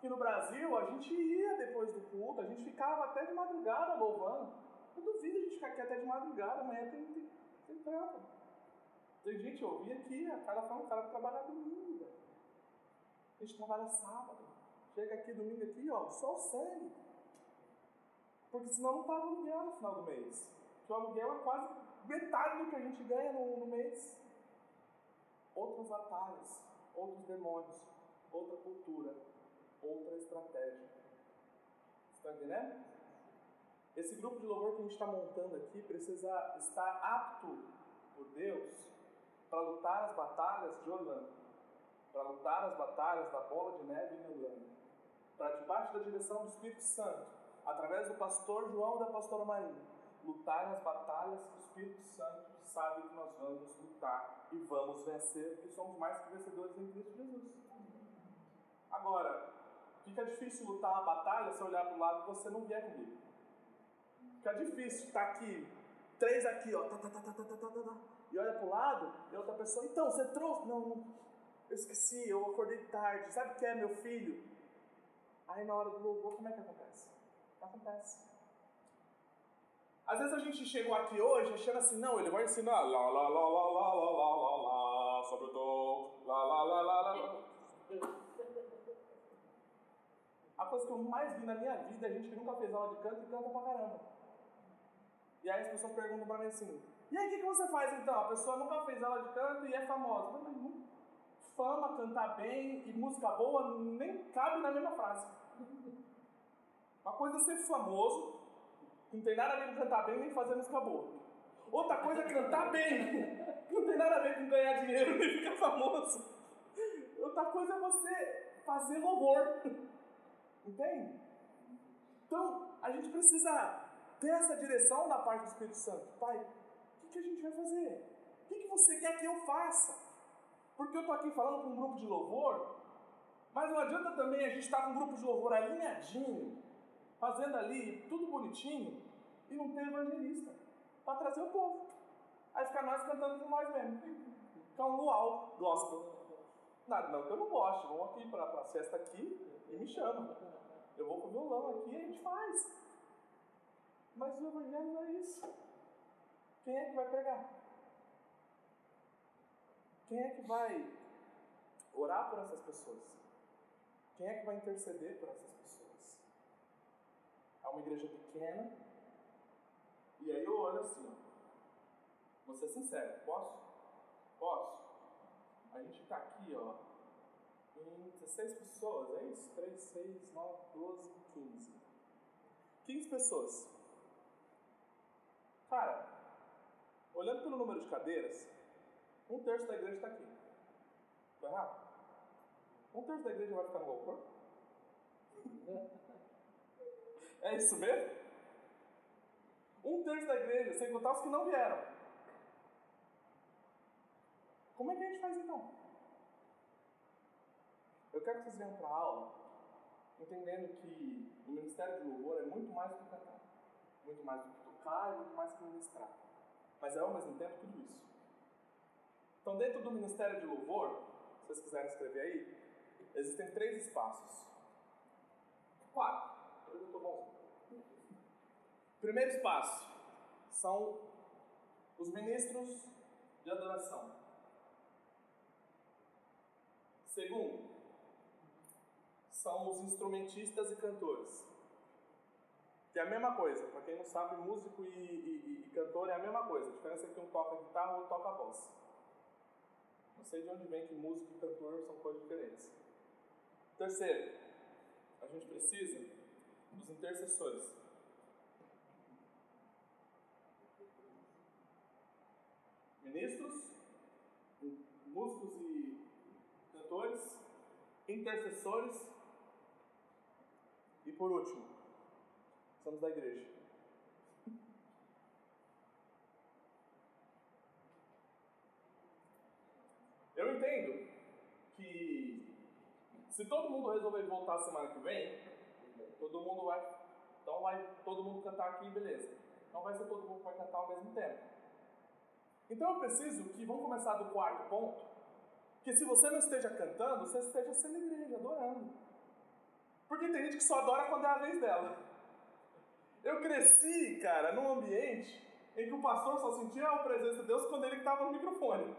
Que no Brasil a gente ia depois do culto, a gente ficava até de madrugada louvando. Eu duvido a gente ficar aqui até de madrugada, amanhã tem, tem, tem. Tem gente, eu ouvi aqui, a cara falando, o cara vai trabalhar domingo, velho. A gente trabalha sábado. Chega aqui domingo aqui, ó, só o sangue. Porque senão não paga aluguel no final do mês. Porque o aluguel é quase metade do que a gente ganha no, no mês. Outras batalhas, outros demônios, outra cultura, outra estratégia. Está entendendo? Esse grupo de louvor que a gente está montando aqui precisa estar apto por Deus para lutar as batalhas de Orlando, para lutar as batalhas da bola de neve em Orlando, para debaixo da direção do Espírito Santo, através do pastor João e da pastora Maria, lutar as batalhas que Espírito Santo sabe que nós vamos lutar e vamos vencer, porque somos mais que vencedores em Cristo Jesus. Agora, Fica difícil lutar uma batalha se olhar para o lado e você não vier comigo. Fica difícil estar aqui, três aqui, ó, tá, tá, tá, tá, tá, tá, tá, tá, e olha para o lado e outra pessoa, então, você trouxe? Não, não, eu esqueci, eu acordei tarde, sabe o que é meu filho? Aí na hora do louvor, como é que acontece? Acontece. Às vezes a gente chegou aqui hoje achando assim, não, ele vai ensinar lá, lá, lá, lá, lá, lá, lá, lá, lá, sobre o tom, lá, lá, lá, lá, lá. A coisa que eu mais vi na minha vida é gente que nunca fez aula de canto e canta pra caramba. E aí as pessoas perguntam pra mim assim, e aí o que, que você faz então? A pessoa nunca fez aula de canto e é famosa. Mas, fama, cantar bem e música boa nem cabe na mesma frase. Uma coisa é ser famoso, não tem nada a ver com cantar bem nem fazer música boa. Outra coisa é cantar bem, não tem nada a ver com ganhar dinheiro nem ficar famoso. Outra coisa é você fazer louvor. Entende? Então, a gente precisa ter essa direção da parte do Espírito Santo. Pai, o que, que a gente vai fazer? O que, que você quer que eu faça? Porque eu estou aqui falando com um grupo de louvor, mas não adianta também a gente estar com um grupo de louvor alinhadinho, fazendo ali tudo bonitinho, e não ter evangelista para trazer o povo. Aí fica nós cantando com nós mesmos. Fica um luau gospel. Nada, não que eu não goste, vamos aqui para a festa aqui e me chama. Eu vou com o violão aqui e a gente faz. Mas o evangelho não é isso. Quem é que vai pregar? Quem é que vai orar por essas pessoas? Quem é que vai interceder por essas pessoas? É uma igreja pequena. E aí eu olho assim. Vou ser sincero, posso? Posso? A gente está aqui, ó, em 16 pessoas, é isso? 3, 6, 9, 12, 15. 15 pessoas. Cara, olhando pelo número de cadeiras, um terço da igreja está aqui. Estou errado? Um terço da igreja vai ficar no louvor? É isso mesmo? Um terço da igreja, sem contar os que não vieram. Como é que a gente faz então? Eu quero que vocês venham para a aula entendendo que o ministério de louvor é muito mais do que cantar, muito mais do que tocar e muito mais do que ministrar. Mas é ao mesmo tempo tudo isso. Então, dentro do ministério de louvor, se vocês quiserem escrever aí, existem três espaços. Quatro. Eu estou bom. Primeiro espaço são os ministros de adoração. Segundo, são os instrumentistas e cantores. Que é a mesma coisa, para quem não sabe, músico e, e, e, cantor é a mesma coisa. A diferença é que um toca guitarra outro toca voz. Não sei de onde vem que músico e cantor são coisas diferentes. Terceiro, a gente precisa dos intercessores. Ministros, músicos e cantores, intercessores e por último, somos da igreja. Eu entendo que se todo mundo resolver voltar semana que vem, todo mundo vai. Então vai todo mundo cantar aqui, beleza. Não vai ser todo mundo que vai cantar ao mesmo tempo. Então eu preciso que, vamos começar do quarto ponto, que se você não esteja cantando, você esteja sendo igreja, adorando. Porque tem gente que só adora quando é a vez dela. Eu cresci, cara, num ambiente em que o pastor só sentia a presença de Deus quando ele estava no microfone.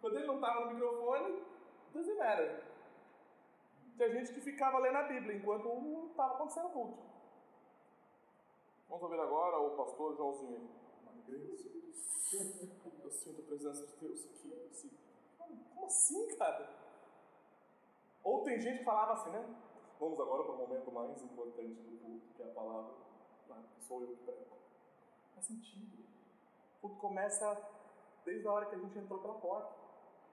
Quando ele não estava no microfone, doesn't matter. Tinha gente que ficava lendo a Bíblia enquanto estava acontecendo o culto. Vamos ouvir agora o pastor Joãozinho. Eu sinto a presença de Deus aqui. Assim. Como assim, cara? Ou tem gente que falava assim, né? Vamos agora para o momento mais importante do culto, que é a palavra. Claro, que sou eu que prego. Faz sentido. O culto começa desde a hora que a gente entrou pela porta.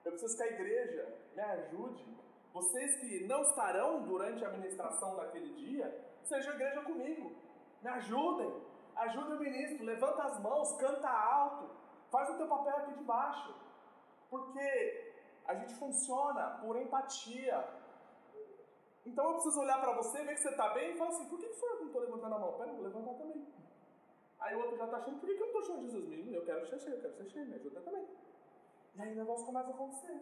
Eu preciso que a igreja me ajude. Vocês que não estarão durante a ministração daquele dia, sejam igreja comigo. Me ajudem. Ajude o ministro. Levanta as mãos, canta alto. Faz o teu papel aqui de baixo. Porque a gente funciona por empatia, Então eu preciso olhar para você, ver que você está bem e falar assim: por que, foi eu que não estou levantando a mão? Pera, vou levantar também. Aí o outro já está achando: por que, eu não estou achando Jesus mesmo? Eu quero ser cheio, eu quero ser cheio, me ajuda também. E aí o negócio começa a acontecer.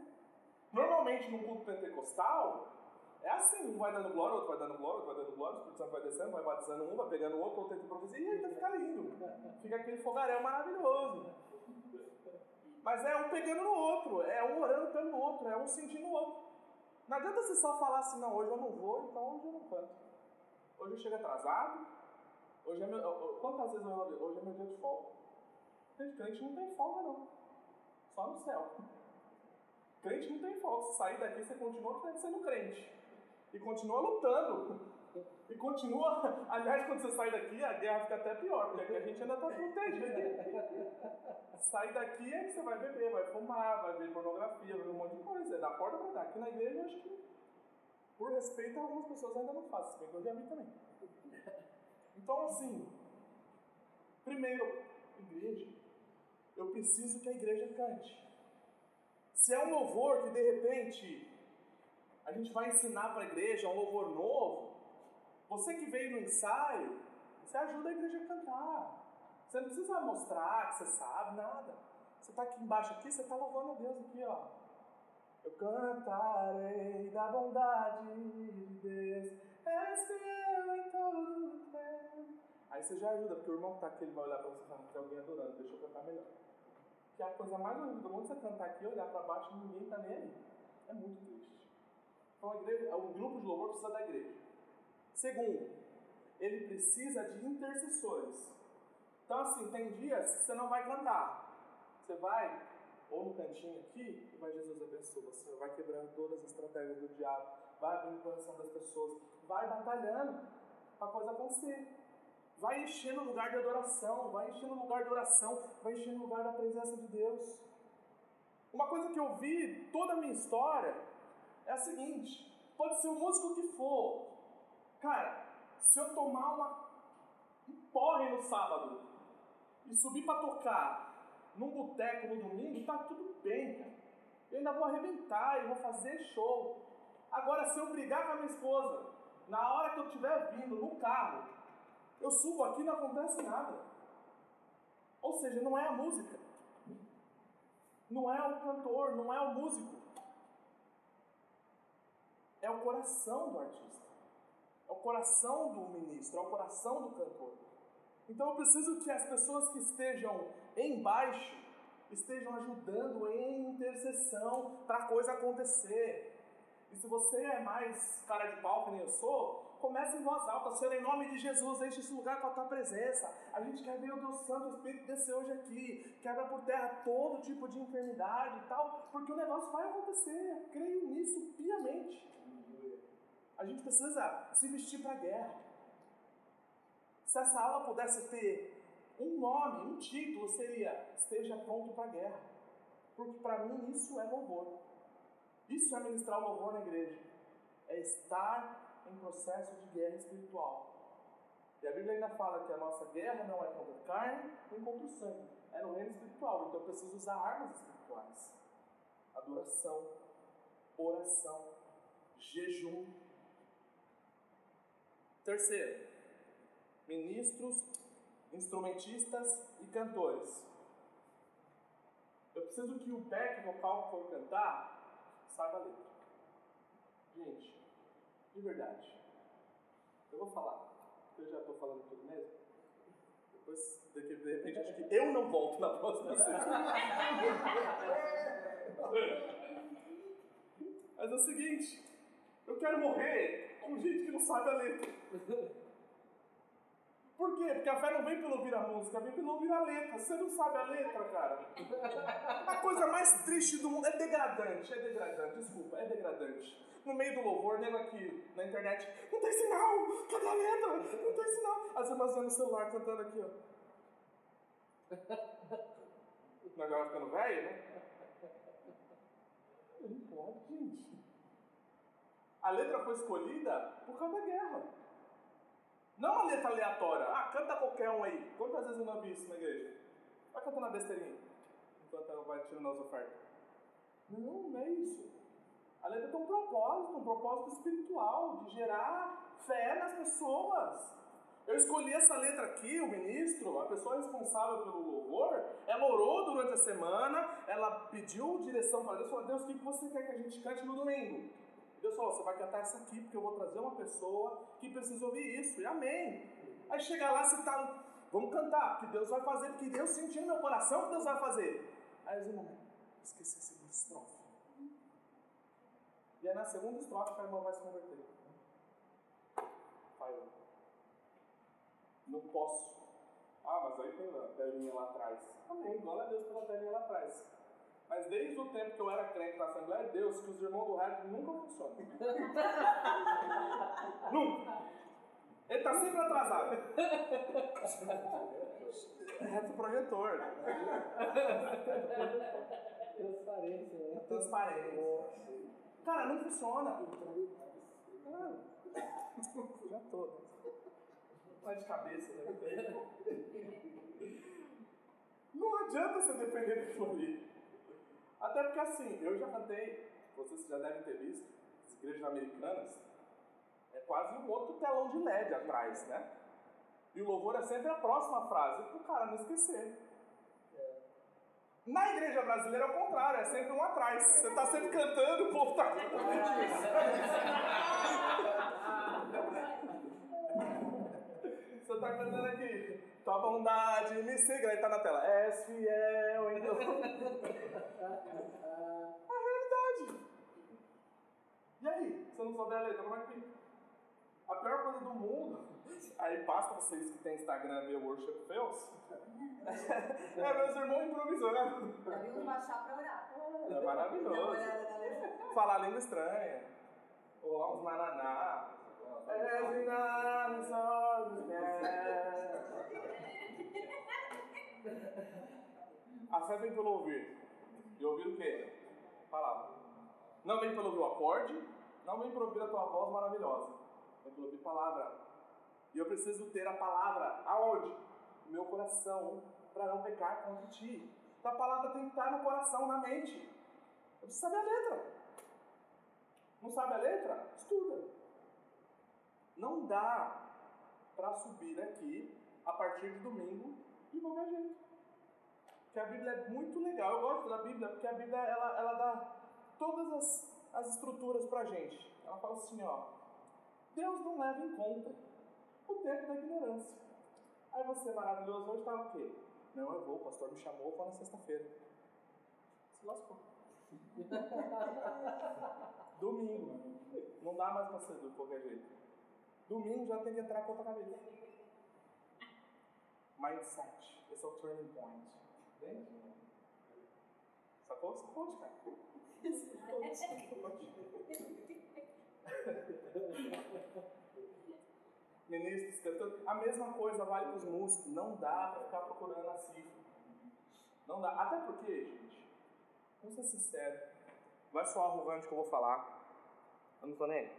Normalmente no culto pentecostal, é assim: um vai dando glória, outro vai dando glória, outro vai dando glória, o Espírito Santo vai descendo, vai batizando um, vai pegando o outro, outro tenta profecia, e aí tá fica lindo. Fica aquele fogaréu maravilhoso. Mas é um pegando no outro, é um orando pelo outro, é um sentindo o outro. Não adianta você só falar assim, não, hoje eu não vou, então hoje eu não canto. Hoje eu chego atrasado, hoje é meu. Quantas vezes eu hoje é meu dia de folga? Gente, crente não tem folga não. Só no céu. Crente não tem folga. Se sair daqui, você continua sendo crente. E continua lutando. E continua. Aliás, quando você sai daqui, a guerra fica até pior, porque aqui a gente ainda está protegido. Sair daqui é que você vai beber, vai fumar, vai ver pornografia, vai ver um monte de coisa. É da porta para dar. Aqui na igreja, acho que, por respeito, algumas pessoas ainda não fazem, se bem que eu já vi também. Então, assim, primeiro, igreja. Eu preciso que a igreja cante. Se é um louvor que de repente a gente vai ensinar para a igreja, um louvor novo, você que veio no ensaio, você ajuda a igreja a cantar. Você não precisa mostrar que você sabe nada. Você está aqui embaixo aqui, você está louvando a Deus aqui, ó. Eu cantarei da bondade de Deus, és fiel em todo o tempo. Aí você já ajuda, porque o irmão que está aqui, ele vai olhar para você e falar, tem alguém adorando, deixa eu cantar melhor. Que é a coisa mais horrível do mundo você cantar aqui, olhar para baixo e ninguém está nem aí. É muito triste. Então a igreja, o grupo de louvor precisa da igreja. Segundo, ele precisa de intercessores. Então, assim, tem dias que você não vai cantar. Você vai, ou no cantinho aqui, e vai Jesus abençoa você, vai quebrando todas as estratégias do diabo, vai abrindo o coração das pessoas, vai batalhando para a coisa acontecer. Vai enchendo o lugar de adoração, vai enchendo o lugar de oração, vai enchendo o lugar da presença de Deus. Uma coisa que eu vi toda a minha história é a seguinte: pode ser o músico que for, cara, se eu tomar uma, um porre no sábado e subir para tocar num boteco no domingo, tá tudo bem, cara. Eu ainda vou arrebentar, eu vou fazer show. Agora, se eu brigar com a minha esposa, na hora que eu estiver vindo no carro, eu subo aqui e não acontece nada. Ou seja, não é a música. Não é o cantor, não é o músico. É o coração do artista. É o coração do ministro, é o coração do cantor. Então eu preciso que as pessoas que estejam embaixo estejam ajudando em intercessão para a coisa acontecer. E se você é mais cara de pau que nem eu sou, comece em voz alta, Senhor, em nome de Jesus, enche esse lugar com a tua presença. A gente quer ver o Deus Santo, o Espírito descer hoje aqui, quebra por terra todo tipo de enfermidade e tal, porque o negócio vai acontecer. Creio nisso piamente. A gente precisa se vestir para a guerra. Se essa aula pudesse ter um nome, um título, seria Esteja pronto para a guerra. Porque para mim isso é louvor. Isso é ministrar louvor na igreja. É estar em processo de guerra espiritual. E a Bíblia ainda fala que a nossa guerra não é contra carne nem contra o sangue. É no reino espiritual. Então eu preciso usar armas espirituais. Adoração, oração, jejum, Terceiro, ministros, instrumentistas e cantores. Eu preciso que o back vocal que for cantar saiba a letra. Gente, de verdade, eu vou falar, eu já estou falando tudo mesmo. Depois, de repente, acho que eu não volto na próxima sexta. Mas é o seguinte, eu quero morrer com gente que não sabe a letra. Por quê? Porque a fé não vem pelo ouvir a música, vem pelo ouvir a letra. Você não sabe a letra, cara. A coisa mais triste do mundo é degradante, é degradante, desculpa, é degradante. No meio do louvor, lendo aqui na internet, não tem sinal, cadê a letra? Não tem sinal. As irmãs vendo no celular cantando aqui, ó. Nós já ficando velho, né? Não pode, gente. A letra foi escolhida por causa da guerra. Não uma letra aleatória. Ah, canta qualquer um aí. Quantas vezes eu não vi isso na igreja? Vai cantando a besteirinha. Enquanto ela vai tirando as ofertas. Não, não é isso. A letra tem um propósito, um propósito espiritual, de gerar fé nas pessoas. Eu escolhi essa letra aqui, o ministro, a pessoa responsável pelo louvor, ela orou durante a semana, ela pediu direção para Deus, falou, Deus, o que você quer que a gente cante no domingo? Deus falou, você vai cantar essa aqui, porque eu vou trazer uma pessoa que precisa ouvir isso, e amém. Aí chega lá, você tá, vamos cantar, porque Deus vai fazer, porque Deus sentiu no meu coração que Deus vai fazer. Aí os irmãos, esqueci a segunda estrofe. E aí na segunda estrofe a irmã vai se converter. Pai, não posso. Ah, mas aí tem a telinha lá atrás. Amém, glória a Deus pela telinha lá atrás. Mas desde o tempo que eu era crente na Assembleia de Deus, que os irmãos do reto nunca funcionam. nunca. Ele está sempre atrasado. Reto projetor. Transparência, né? Transparência. Cara, não funciona. Já tô. Tá de cabeça, né? Não adianta você depender daquilo ali. Até porque assim, eu já cantei, vocês já devem ter visto, as igrejas americanas, é quase um outro telão de LED atrás, né? E o louvor é sempre a próxima frase, para o cara não esquecer. Na igreja brasileira é o contrário, é sempre um atrás. Você está sempre cantando, o povo está Você está cantando aqui. Tua bondade me siga, aí tá na tela. És fiel, então. É a realidade. E aí? Se eu não souber a letra, como é que? A pior coisa do mundo, aí basta vocês que têm Instagram ver Worship Fails, é meus irmãos improvisando. Já viu baixar pra orar. É maravilhoso. Falar língua estranha. Ou lá uns nananá. É, é. A fé vem pelo ouvir. E ouvir o quê? Palavra. Não vem pelo ouvir o acorde, não vem pelo ouvir a tua voz maravilhosa. Vem pelo ouvir palavra. E eu preciso ter a palavra aonde? No meu coração, para não pecar contra ti. A palavra tem que estar no coração, na mente. Eu preciso saber a letra. Não sabe a letra? Estuda. Não dá para subir aqui a partir de domingo de qualquer jeito. Porque a Bíblia é muito legal. Eu gosto da Bíblia porque a Bíblia ela, ela dá todas as, as estruturas para gente. Ela fala assim: ó, Deus não leva em conta o tempo da ignorância. Aí você, maravilhoso, hoje está o quê? Não, eu vou, o pastor me chamou, vou na sexta-feira. Se lascou. Domingo. Não dá mais para ser de qualquer jeito. Domingo já tem que entrar com outra cabeça. Mindset. Esse é o turning point. Entende? Sacou? Sacou, cara? Ministros, cantando. A mesma coisa vale para os músicos. Não dá para ficar procurando a cifra. Não dá. Até porque, gente, vamos ser sinceros. Vai soar arrogante que eu vou falar. Eu não tô nem. aí.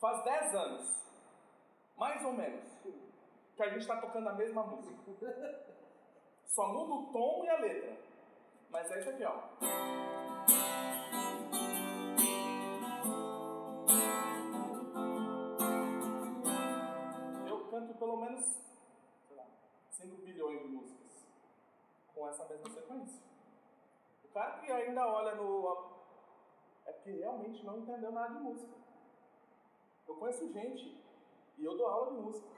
Faz 10 anos, mais ou menos, que a gente está tocando a mesma música. Só muda o tom e a letra. Mas é isso aqui, ó. Eu canto pelo menos, sei lá, 5 bilhões de músicas com essa mesma sequência. O cara que ainda olha no. É porque realmente não entendeu nada de música. Eu conheço gente e eu dou aula de música.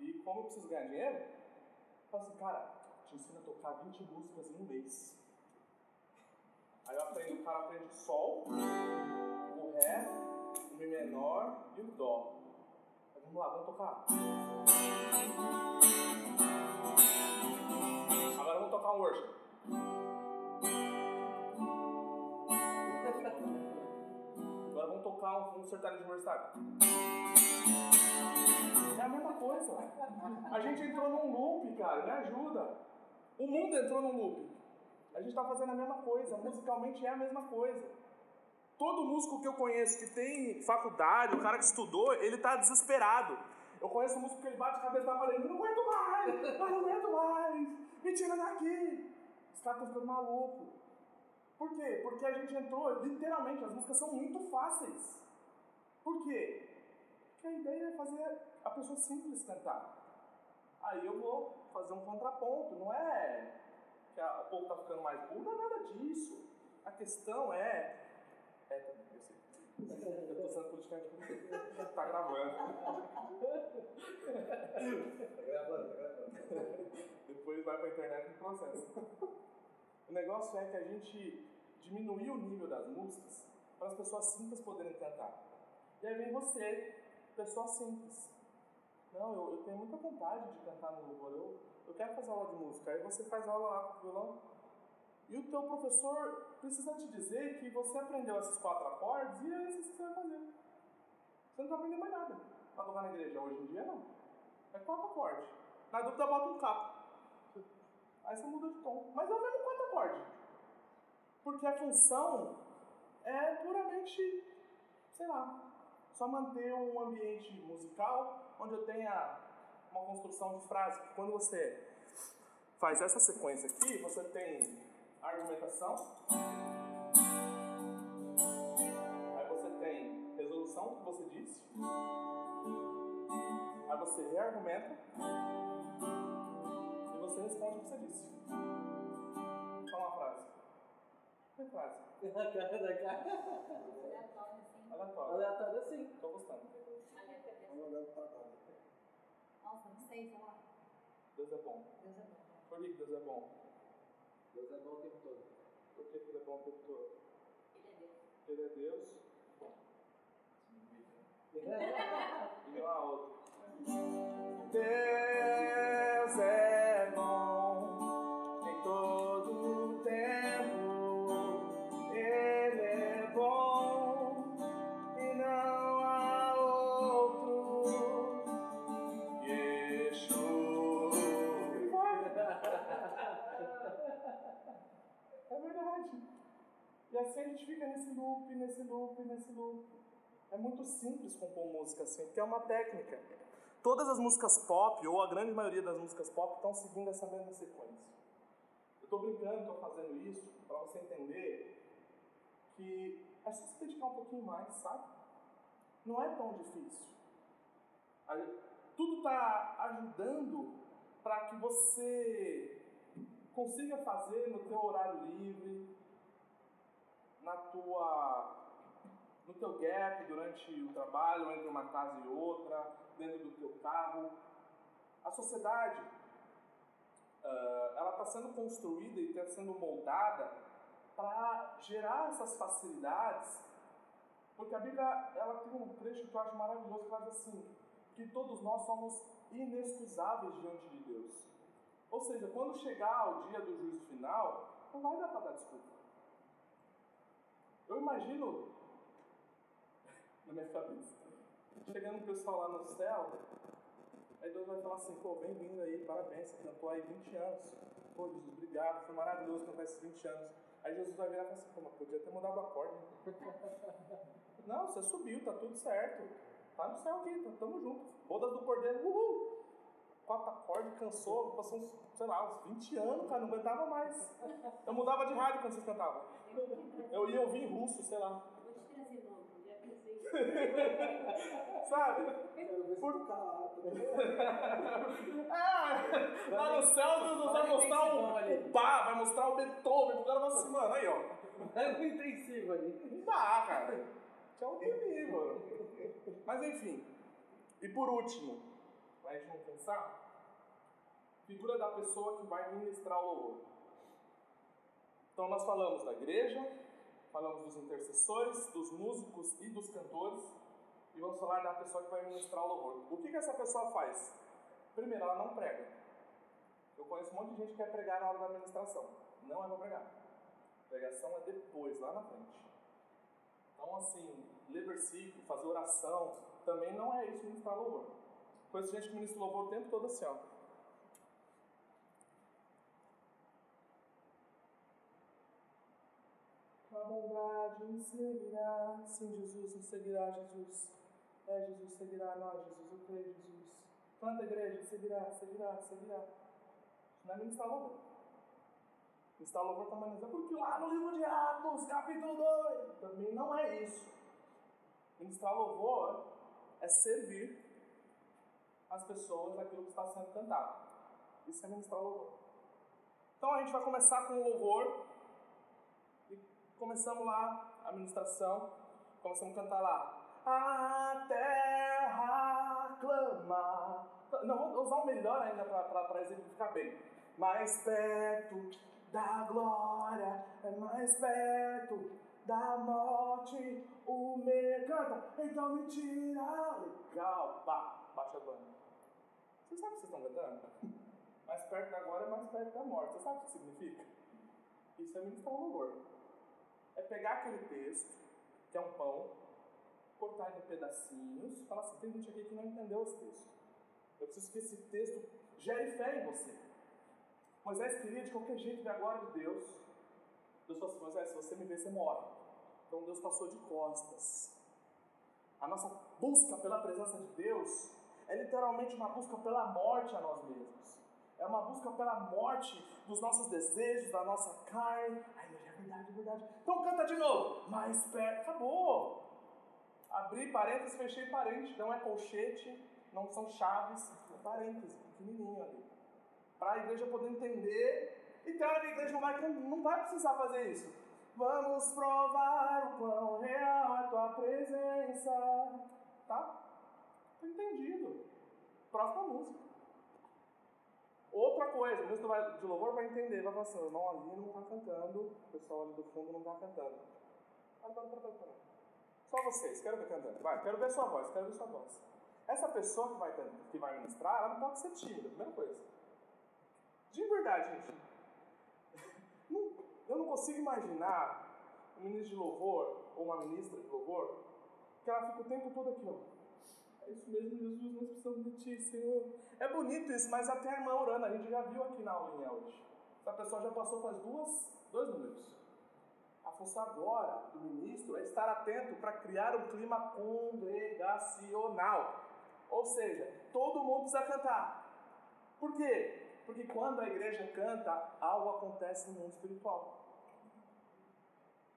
E como eu preciso ganhar dinheiro, eu falo assim, cara, te ensino a tocar 20 músicas em um mês. Aí eu aprendo, o cara aprende o sol, o ré, o mi menor e o dó. Vamos lá, vamos tocar. Agora vamos tocar um worship. Tocar um, sertanejo universitário. É a mesma coisa. A gente entrou num loop, cara, me ajuda. O mundo entrou num loop. A gente está fazendo a mesma coisa, musicalmente é a mesma coisa. Todo músico que eu conheço que tem faculdade, o cara que estudou, ele tá desesperado. Eu conheço um músico que ele bate a cabeça na parede, não aguento mais, não aguento mais, me tira daqui. Os caras estão ficando malucos. Por quê? Porque a gente entrou, literalmente, as músicas são muito fáceis. Por quê? Porque a ideia é fazer a pessoa simples cantar. Aí eu vou fazer um contraponto, não é que a, o povo está ficando mais burro, não é nada disso. A questão é. É, também, eu sei. Eu tô sendo politicamente. Tá gravando. Tá gravando, tá gravando. Depois vai pra internet e processa. O negócio é que a gente diminuiu o nível das músicas para as pessoas simples poderem cantar. E aí vem você, pessoa simples. Não, eu, eu tenho muita vontade de cantar no louvor, eu, eu quero fazer aula de música. Aí você faz aula lá com o violão. E o teu professor precisa te dizer que você aprendeu esses quatro acordes e é isso que você vai fazer. Você não está aprendendo mais nada para tocar na igreja. Hoje em dia, não. É quatro acordes. Na dúvida, bota um capo. Aí você muda de tom. Mas é o mesmo acordes. Porque a função é puramente, sei lá, só manter um ambiente musical onde eu tenha uma construção de frase. Quando você faz essa sequência aqui, você tem a argumentação, aí você tem resolução do que você disse, aí você reargumenta e você responde o que você disse. Fala uma frase. Que frase? Na cara da cara. Aleatório, assim. Aleatório. Aleatório assim. Tô gostando. Aleatório. Olhando pra cá. Nossa, não sei, sei lá. Deus é bom. Deus é bom. Por que Deus é bom? Deus é bom o tempo todo. Por que Ele é bom o tempo todo? Ele é Deus. Ele é Deus. E não há outro. Deus E assim a gente fica nesse loop, nesse loop, nesse loop. É muito simples compor música assim, porque é uma técnica. Todas as músicas pop, ou a grande maioria das músicas pop, estão seguindo essa mesma sequência. Eu estou brincando, estou fazendo isso para você entender que é só se dedicar um pouquinho mais, sabe? Não é tão difícil. Tudo está ajudando para que você consiga fazer no teu horário livre, na tua no teu gap durante o trabalho, entre uma casa e outra, dentro do teu carro. A sociedade, ah, ela está sendo construída e está sendo moldada para gerar essas facilidades, porque a Bíblia ela tem um trecho que eu acho maravilhoso que fala assim, que todos nós somos inexcusáveis diante de Deus. Ou seja, quando chegar o dia do juízo final, não vai dar para dar desculpa. Eu imagino, na minha cabeça, chegando o pessoal lá no céu, aí Deus vai falar assim, pô, bem-vindo aí, parabéns, você cantou aí 20 anos. Pô, Jesus, obrigado, foi maravilhoso cantar esses 20 anos. Aí Jesus vai virar e falar assim, pô, mas podia ter mudado o acorde. Não, você subiu, tá tudo certo. Tá no céu aqui, tá, tamo junto. Bodas do Cordeiro, uhul! Quatro acordes, cansou, passou uns, sei lá, uns 20 anos, cara, não aguentava mais. Eu mudava de rádio quando vocês cantavam. Eu ia ouvir em russo, sei lá. Vou te trazer novo, já pensei. Sabe? Tu calar. Ah, lá no céu Deus vai mostrar o, o Bach, vai mostrar o Beethoven, o cara vai assim, mano, aí ó. É muito intensivo ali. Não dá, cara. Tinha alguém ali, mano. Mas enfim. E por último, pra gente não pensar, figura da pessoa que vai ministrar o louvor. Então nós falamos da igreja, falamos dos intercessores, dos músicos e dos cantores, e vamos falar da pessoa que vai ministrar o louvor. O que, que essa pessoa faz? Primeiro, ela não prega. Eu conheço um monte de gente que quer pregar na hora da administração. Não é para pregar. Pregação é depois, lá na frente. Então, assim, ler versículo, fazer oração, também não é isso ministrar louvor. Conheço gente que ministra louvor o tempo todo assim, ó. A bondade me seguirá, sim, Jesus me seguirá, Jesus. É, Jesus seguirá nós, Jesus, eu creio, Jesus. Canta, igreja, seguirá, seguirá, seguirá. Não é ministrar louvor. Ministrar louvor também não é porque lá no livro de Atos, capítulo 2, também não é isso. Ministrar louvor é servir as pessoas aquilo que está sendo cantado. Isso é ministrar louvor. Então a gente vai começar com o louvor. Começamos lá a ministração. Começamos a cantar lá. A terra clama. Não, vou usar o melhor ainda para exemplificar bem. Mais perto da glória, é mais perto da morte. O me canta, então me tira. Legal, pá, baixa a banda. Você sabe o que vocês estão cantando? Mais perto da glória mais perto da morte. Você sabe o que significa? Isso é ministrar o louvor. É pegar aquele texto, que é um pão, cortar ele em pedacinhos, falar assim, tem gente aqui que não entendeu esse texto. Eu preciso que esse texto gere fé em você. Moisés queria de qualquer jeito ver a glória de Deus. Deus falou assim, Moisés, se você me ver, você morre. Então Deus passou de costas. A nossa busca pela presença de Deus é literalmente uma busca pela morte a nós mesmos. É uma busca pela morte dos nossos desejos, da nossa carne. Ai, é verdade. Então canta de novo. Mais perto. Acabou. Abri parênteses, fechei parênteses. Não é colchete, não são chaves. É parênteses, pequenininho ali. Para a igreja poder entender. E a igreja não vai, não vai precisar fazer isso. Vamos provar o quão real é tua presença. Tá entendido. Próxima música. Outra coisa, o ministro de louvor vai entender, vai falar assim, irmão ali não está cantando, o pessoal ali do fundo não está cantando. Para, para. Só vocês, quero ver cantando. Vai, quero ver sua voz, quero ver sua voz. Essa pessoa que vai, que vai ministrar, ela não pode ser tímida, primeira coisa. De verdade, gente. Eu não consigo imaginar um ministro de louvor, ou uma ministra de louvor, que ela fica o tempo todo aqui, ó. É isso mesmo, Jesus, nós precisamos de Ti, Senhor. É bonito isso, mas até a irmã orando, a gente já viu aqui na aulinha hoje. Essa pessoa já passou faz duas, dois minutos. A função agora do ministro é estar atento para criar um clima congregacional. Ou seja, todo mundo precisa cantar. Por quê? Porque quando a igreja canta, algo acontece no mundo espiritual.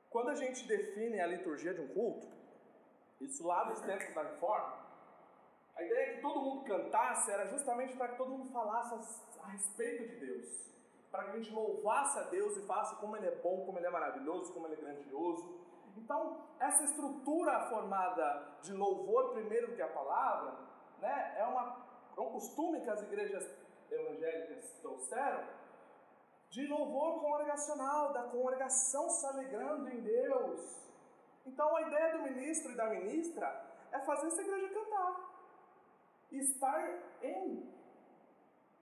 Quando a gente define a liturgia de um culto, isso lá dos tempos da reforma, a ideia que todo mundo cantasse era justamente para que todo mundo falasse a respeito de Deus. Para que a gente louvasse a Deus e falasse como Ele é bom, como Ele é maravilhoso, como Ele é grandioso. Então, essa estrutura formada de louvor primeiro que a palavra, né, é, uma, é um costume que as igrejas evangélicas trouxeram, de louvor congregacional, da congregação se alegrando em Deus. Então, a ideia do ministro e da ministra é fazer essa igreja cantar estar em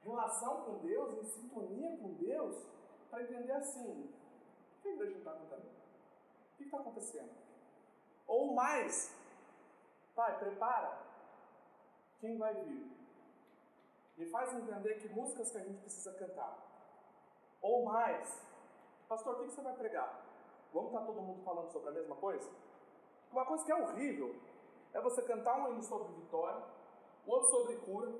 relação com Deus, em sintonia com Deus, para entender assim: o que a igreja está cantando? O que está acontecendo? Ou mais, pai, prepara quem vai vir. Me faz entender que músicas que a gente precisa cantar. Ou mais, pastor, o que você vai pregar? Vamos estar todo mundo falando sobre a mesma coisa? Uma coisa que é horrível é você cantar um hino sobre vitória, o outro sobre cura,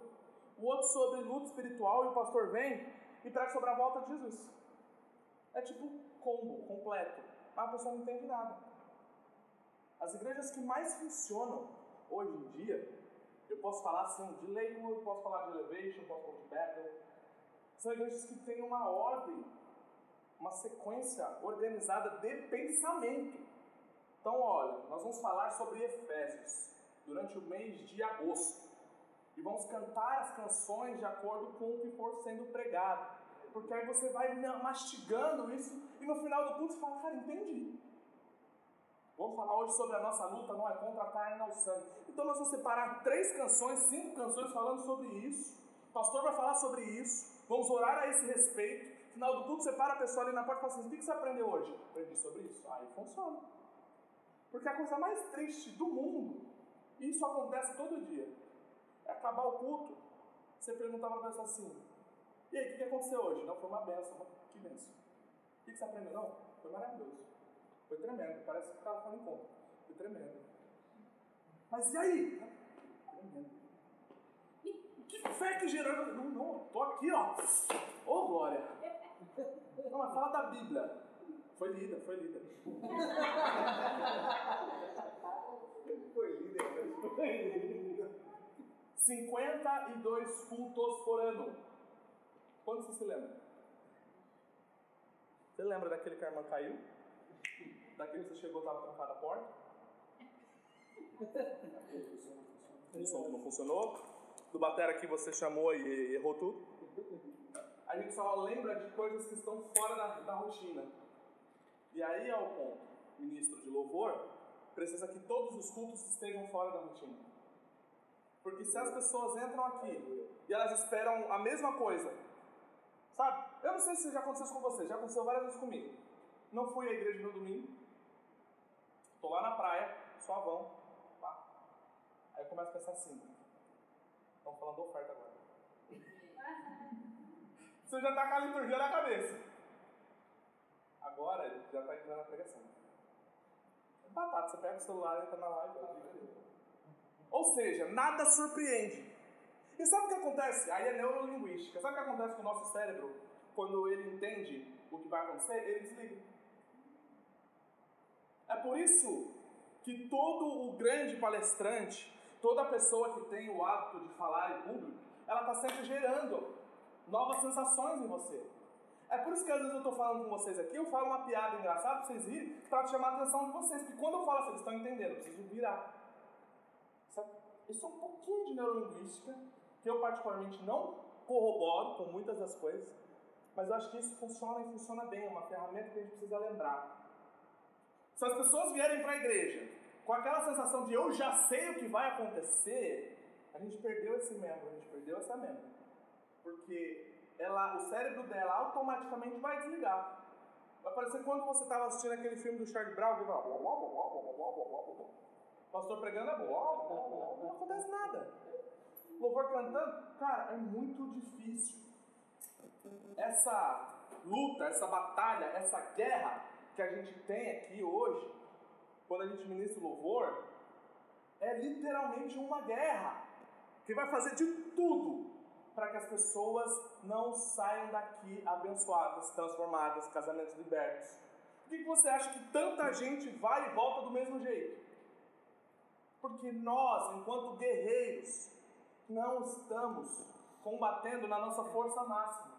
o outro sobre luta espiritual, e o pastor vem e traz sobre a volta de Jesus. É tipo combo, completo. Mas a pessoa não entende nada. As igrejas que mais funcionam hoje em dia, eu posso falar assim de Lakewood, posso falar de Elevation, posso falar de Bethel, são igrejas que têm uma ordem, uma sequência organizada de pensamento. Então, olha, nós vamos falar sobre Efésios durante o mês de agosto e vamos cantar as canções de acordo com o que for sendo pregado. Porque aí você vai mastigando isso e no final do culto você fala, cara, entendi. Vamos falar hoje sobre a nossa luta, não é contra a carne, não o sangue. Então nós vamos separar três canções, cinco canções falando sobre isso. O pastor vai falar sobre isso. Vamos orar a esse respeito. No final do culto, você para a pessoa ali na porta e fala assim: o que você aprendeu hoje? Aprendi sobre isso. Aí funciona. Porque a coisa mais triste do mundo, e isso acontece todo dia, é acabar o culto, você perguntava para a pessoa assim: e aí, o que, aconteceu hoje? Não, foi uma benção. Que benção. O que, que você aprendeu? Não, foi maravilhoso. Foi tremendo. Parece que estava falando em conta. Foi tremendo. Mas e aí? Tremendo. Que fé que gerou? Não, não, tô aqui, ó. Ô, oh, glória. Não, mas fala da Bíblia. Foi lida, foi lida. Foi mas foi líder. 52 cultos por ano. Quando você se lembra? Você lembra daquele que a irmã caiu? Daquele que você chegou e estava trancada a porta? O som não funcionou? Do batera que você chamou e errou tudo? A gente só lembra de coisas que estão fora da, da rotina. E aí é o ponto. Ministro de louvor precisa que todos os cultos estejam fora da rotina. Porque se as pessoas entram aqui e elas esperam a mesma coisa, sabe? Eu não sei se já aconteceu isso com você, já aconteceu várias vezes comigo. Não fui à igreja no domingo, tô lá na praia, suavão, pá. Aí eu começo a pensar assim: estão falando oferta agora. Você já está com a liturgia na cabeça. Agora já está entrando na pregação. É batata, você pega o celular, entra na live. Tá Ou seja, nada surpreende. E sabe o que acontece? Aí é neurolinguística. Sabe o que acontece com o nosso cérebro quando ele entende o que vai acontecer? Ele desliga. É por isso que todo o grande palestrante, toda pessoa que tem o hábito de falar em público, ela está sempre gerando novas sensações em você. É por isso que às vezes eu estou falando com vocês aqui, eu falo uma piada engraçada para vocês rirem, para chamar a atenção de vocês. Porque quando eu falo assim, vocês estão entendendo, eu preciso virar. Isso é um pouquinho de neurolinguística, que eu particularmente não corroboro com muitas das coisas, mas eu acho que isso funciona e funciona bem, é uma ferramenta que a gente precisa lembrar. Se as pessoas vierem para a igreja com aquela sensação de eu já sei o que vai acontecer, a gente perdeu esse membro, a gente perdeu essa membro. Porque ela, o cérebro dela automaticamente vai desligar. Vai parecer quando você estava assistindo aquele filme do Charlie Brown, que o pastor pregando é bom, não acontece nada. Louvor cantando, cara, é muito difícil. Essa luta, essa batalha, essa guerra que a gente tem aqui hoje, quando a gente ministra o louvor, é literalmente uma guerra que vai fazer de tudo para que as pessoas não saiam daqui abençoadas, transformadas, casamentos libertos. Por que você acha que tanta gente vai e volta do mesmo jeito? Porque nós, enquanto guerreiros, não estamos combatendo na nossa força máxima.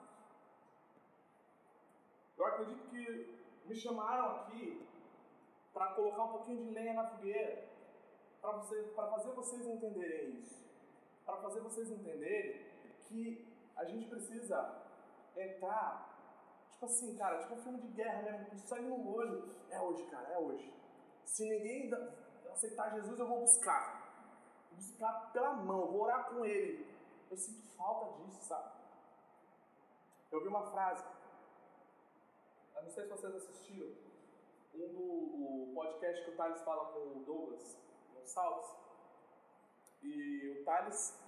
Eu acredito que me chamaram aqui para colocar um pouquinho de lenha na fogueira, para você, fazer vocês entenderem isso, para fazer vocês entenderem que a gente precisa entrar, tipo assim, cara, tipo um filme de guerra mesmo, com sangue no olho. É hoje, cara, é hoje. Se ninguém aceitar Jesus, eu vou buscar. Vou buscar pela mão, vou orar com ele. Eu sinto falta disso, sabe? Eu vi uma frase, eu não sei se vocês assistiram, um do podcast que o Thales fala com o Douglas Gonçalves. E o Thales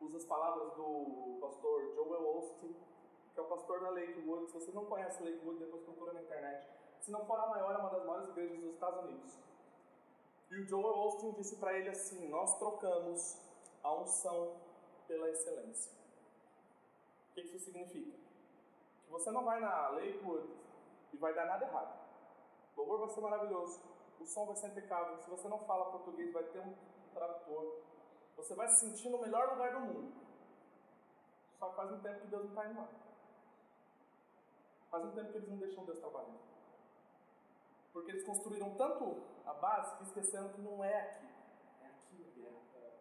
usa as palavras do pastor Joel Osteen, que é o pastor da Lakewood. Se você não conhece Lakewood, depois procura na internet. Se não for a maior, é uma das maiores igrejas dos Estados Unidos. E o Joel Osteen disse para ele assim: Nós trocamos a unção pela excelência. O que isso significa? Que você não vai na Lakewood e vai dar nada errado. O louvor vai ser maravilhoso, o som vai ser impecável. Se você não fala português, vai ter um tradutor. Você vai se sentir no melhor lugar do mundo. Só que faz um tempo que Deus não está indo lá. Faz um tempo que eles não deixam Deus trabalhar. Porque eles construíram tanto a base que esqueceram que não é aqui. É aqui que é.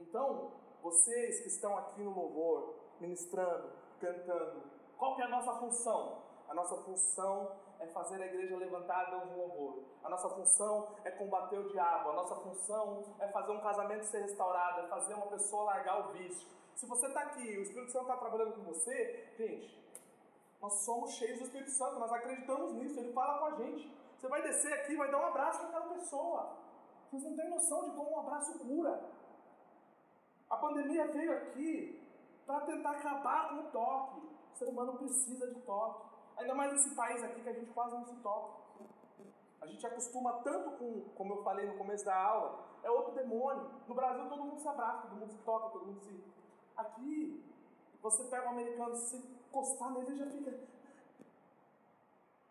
Então, vocês que estão aqui no louvor, ministrando, cantando, qual que é a nossa função? A nossa função é fazer a igreja levantar a de louvor. A nossa função é combater o diabo. A nossa função é fazer um casamento ser restaurado, é fazer uma pessoa largar o vício. Se você está aqui, o Espírito Santo está trabalhando com você, gente, nós somos cheios do Espírito Santo, nós acreditamos nisso, ele fala com a gente. Você vai descer aqui, vai dar um abraço naquela pessoa. Vocês não têm noção de como um abraço cura. A pandemia veio aqui para tentar acabar com o toque. O ser humano precisa de toque. Ainda mais nesse país aqui que a gente quase não se toca. A gente acostuma tanto com, como eu falei no começo da aula, é outro demônio. No Brasil todo mundo se abraça, todo mundo se toca, todo mundo se. Aqui, você pega um americano, se encostar nele, ele já fica.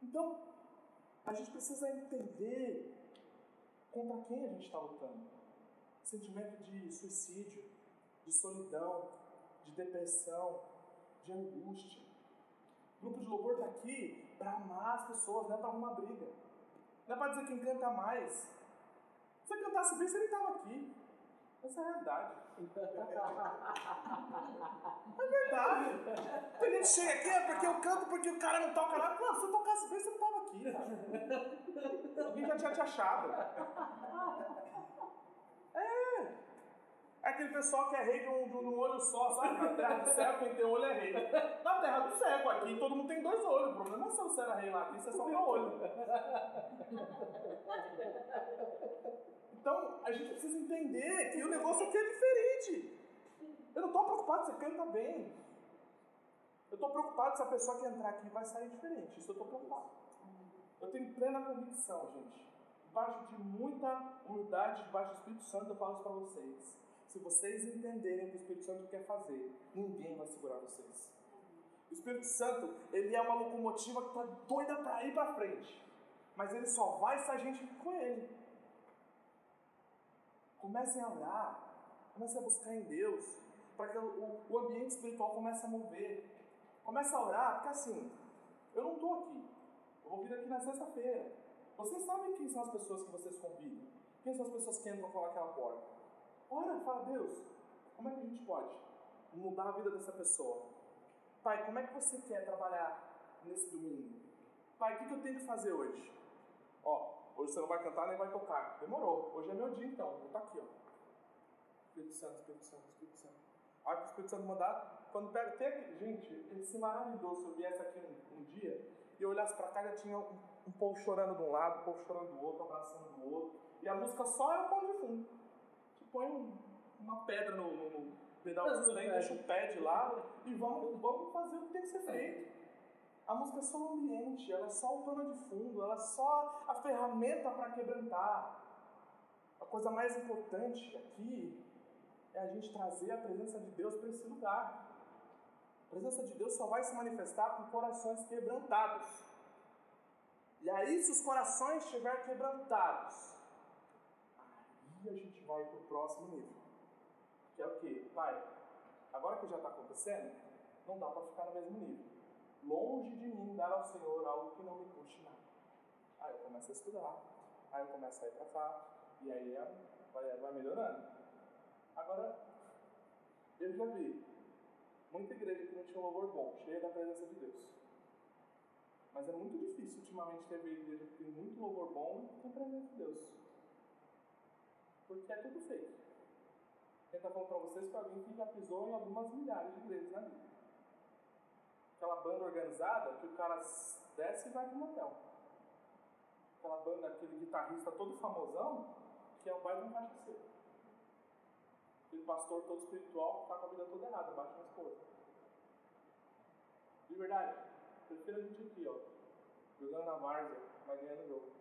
Então, a gente precisa entender contra quem a gente está lutando. Sentimento de suicídio, de solidão, de depressão, de angústia. Grupo de louvor está aqui para amar as pessoas, não é para arrumar briga. Não é para dizer quem canta mais. Se você cantasse bem, você nem estava aqui. Essa é a. É verdade. Tem gente chega aqui, é porque eu canto, porque o cara não toca nada. Não, se você tocasse bem, você não estava aqui. Alguém já tinha te achado. É. É aquele pessoal que é rei de um, olho só, sabe? Na terra do céu, quem tem olho é rei. Na terra do cego, aqui todo mundo tem dois olhos. O problema é se você era rei lá, aqui você só tem um olho. Então, a gente precisa entender que o negócio aqui é diferente. Eu não estou preocupado se canta bem. Eu estou preocupado se a pessoa que entrar aqui vai sair diferente. Isso eu estou preocupado. Eu tenho plena convicção, gente. Debaixo de muita humildade, debaixo do Espírito Santo, eu falo isso para vocês. Se vocês entenderem o que o Espírito Santo quer fazer, ninguém vai segurar vocês. O Espírito Santo, ele é uma locomotiva que está doida para ir para frente. Mas ele só vai se a gente com ele. Comecem a orar, comecem a buscar em Deus, para que o, o ambiente espiritual comece a mover. Comece a orar, porque assim, eu não estou aqui. Eu vou vir aqui na sexta-feira. Vocês sabem quem são as pessoas que vocês convidam? Quem são as pessoas que entram pelaquela porta? Ora, fala, Deus, como é que a gente pode mudar a vida dessa pessoa? Pai, como é que você quer trabalhar nesse domingo? Pai, o que, que eu tenho que fazer hoje? Ó, hoje você não vai cantar nem vai tocar. Demorou. Hoje é meu dia então. Vou estar aqui, ó. Espírito Santo, Espírito Santo, Espírito Santo. A hora que o Espírito Santo mandar, quando pega, tem aqui, gente, esse maravilhoso, se eu viesse aqui um, um dia e eu olhasse para cá, já tinha um, um povo chorando de um lado, um povo chorando do outro, abraçando do outro. E a música só é o pano de fundo. Você põe um, uma pedra no, no, no pedal do trem, deixa o pad lá e vamos, vamos fazer o que tem que ser feito. A música é só o ambiente, ela é só o pano de fundo, ela é só a ferramenta para quebrantar. A coisa mais importante aqui é a gente trazer a presença de Deus para esse lugar. A presença de Deus só vai se manifestar com corações quebrantados. E aí, se os corações estiverem quebrantados, aí a gente vai para o próximo nível. Que é o quê? Pai, agora que já está acontecendo, não dá para ficar no mesmo nível. Longe de mim dar ao Senhor algo que não me custe nada. Aí eu começo a estudar, aí eu começo a ir para cá, e aí vai, vai melhorando. Agora, eu já vi muita igreja que não tinha um louvor bom, cheia da presença de Deus. Mas é muito difícil ultimamente ter igreja que tem muito louvor bom e tem presença de Deus. Porque é tudo feito. Quem está falando para vocês que alguém que já pisou em algumas milhares de igrejas na vida. Aquela banda organizada que o cara desce e vai para o motel. Aquela banda, aquele guitarrista todo famosão, que é o baile de um cachaceiro. Aquele pastor todo espiritual que está com a vida toda errada, bate na esposa. De verdade, prefiro a gente aqui, ó, jogando na várzea, mas ganhando jogo.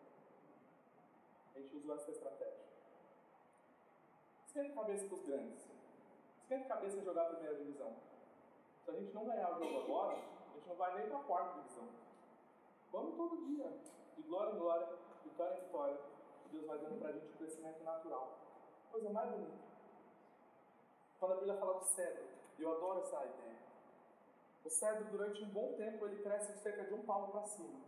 A gente usou essa estratégia. Esquenta a cabeça dos grandes. Esquenta a cabeça jogar a primeira divisão. Se a gente não ganhar o jogo agora, a gente não vai nem para a quarta divisão. Vamos todo dia, de glória em glória, vitória em vitória, que Deus vai dando para a gente um crescimento natural. Coisa mais bonita. Quando a Bíblia fala do cedro, eu adoro essa ideia. O cedro, durante um bom tempo, ele cresce de cerca de um palmo para cima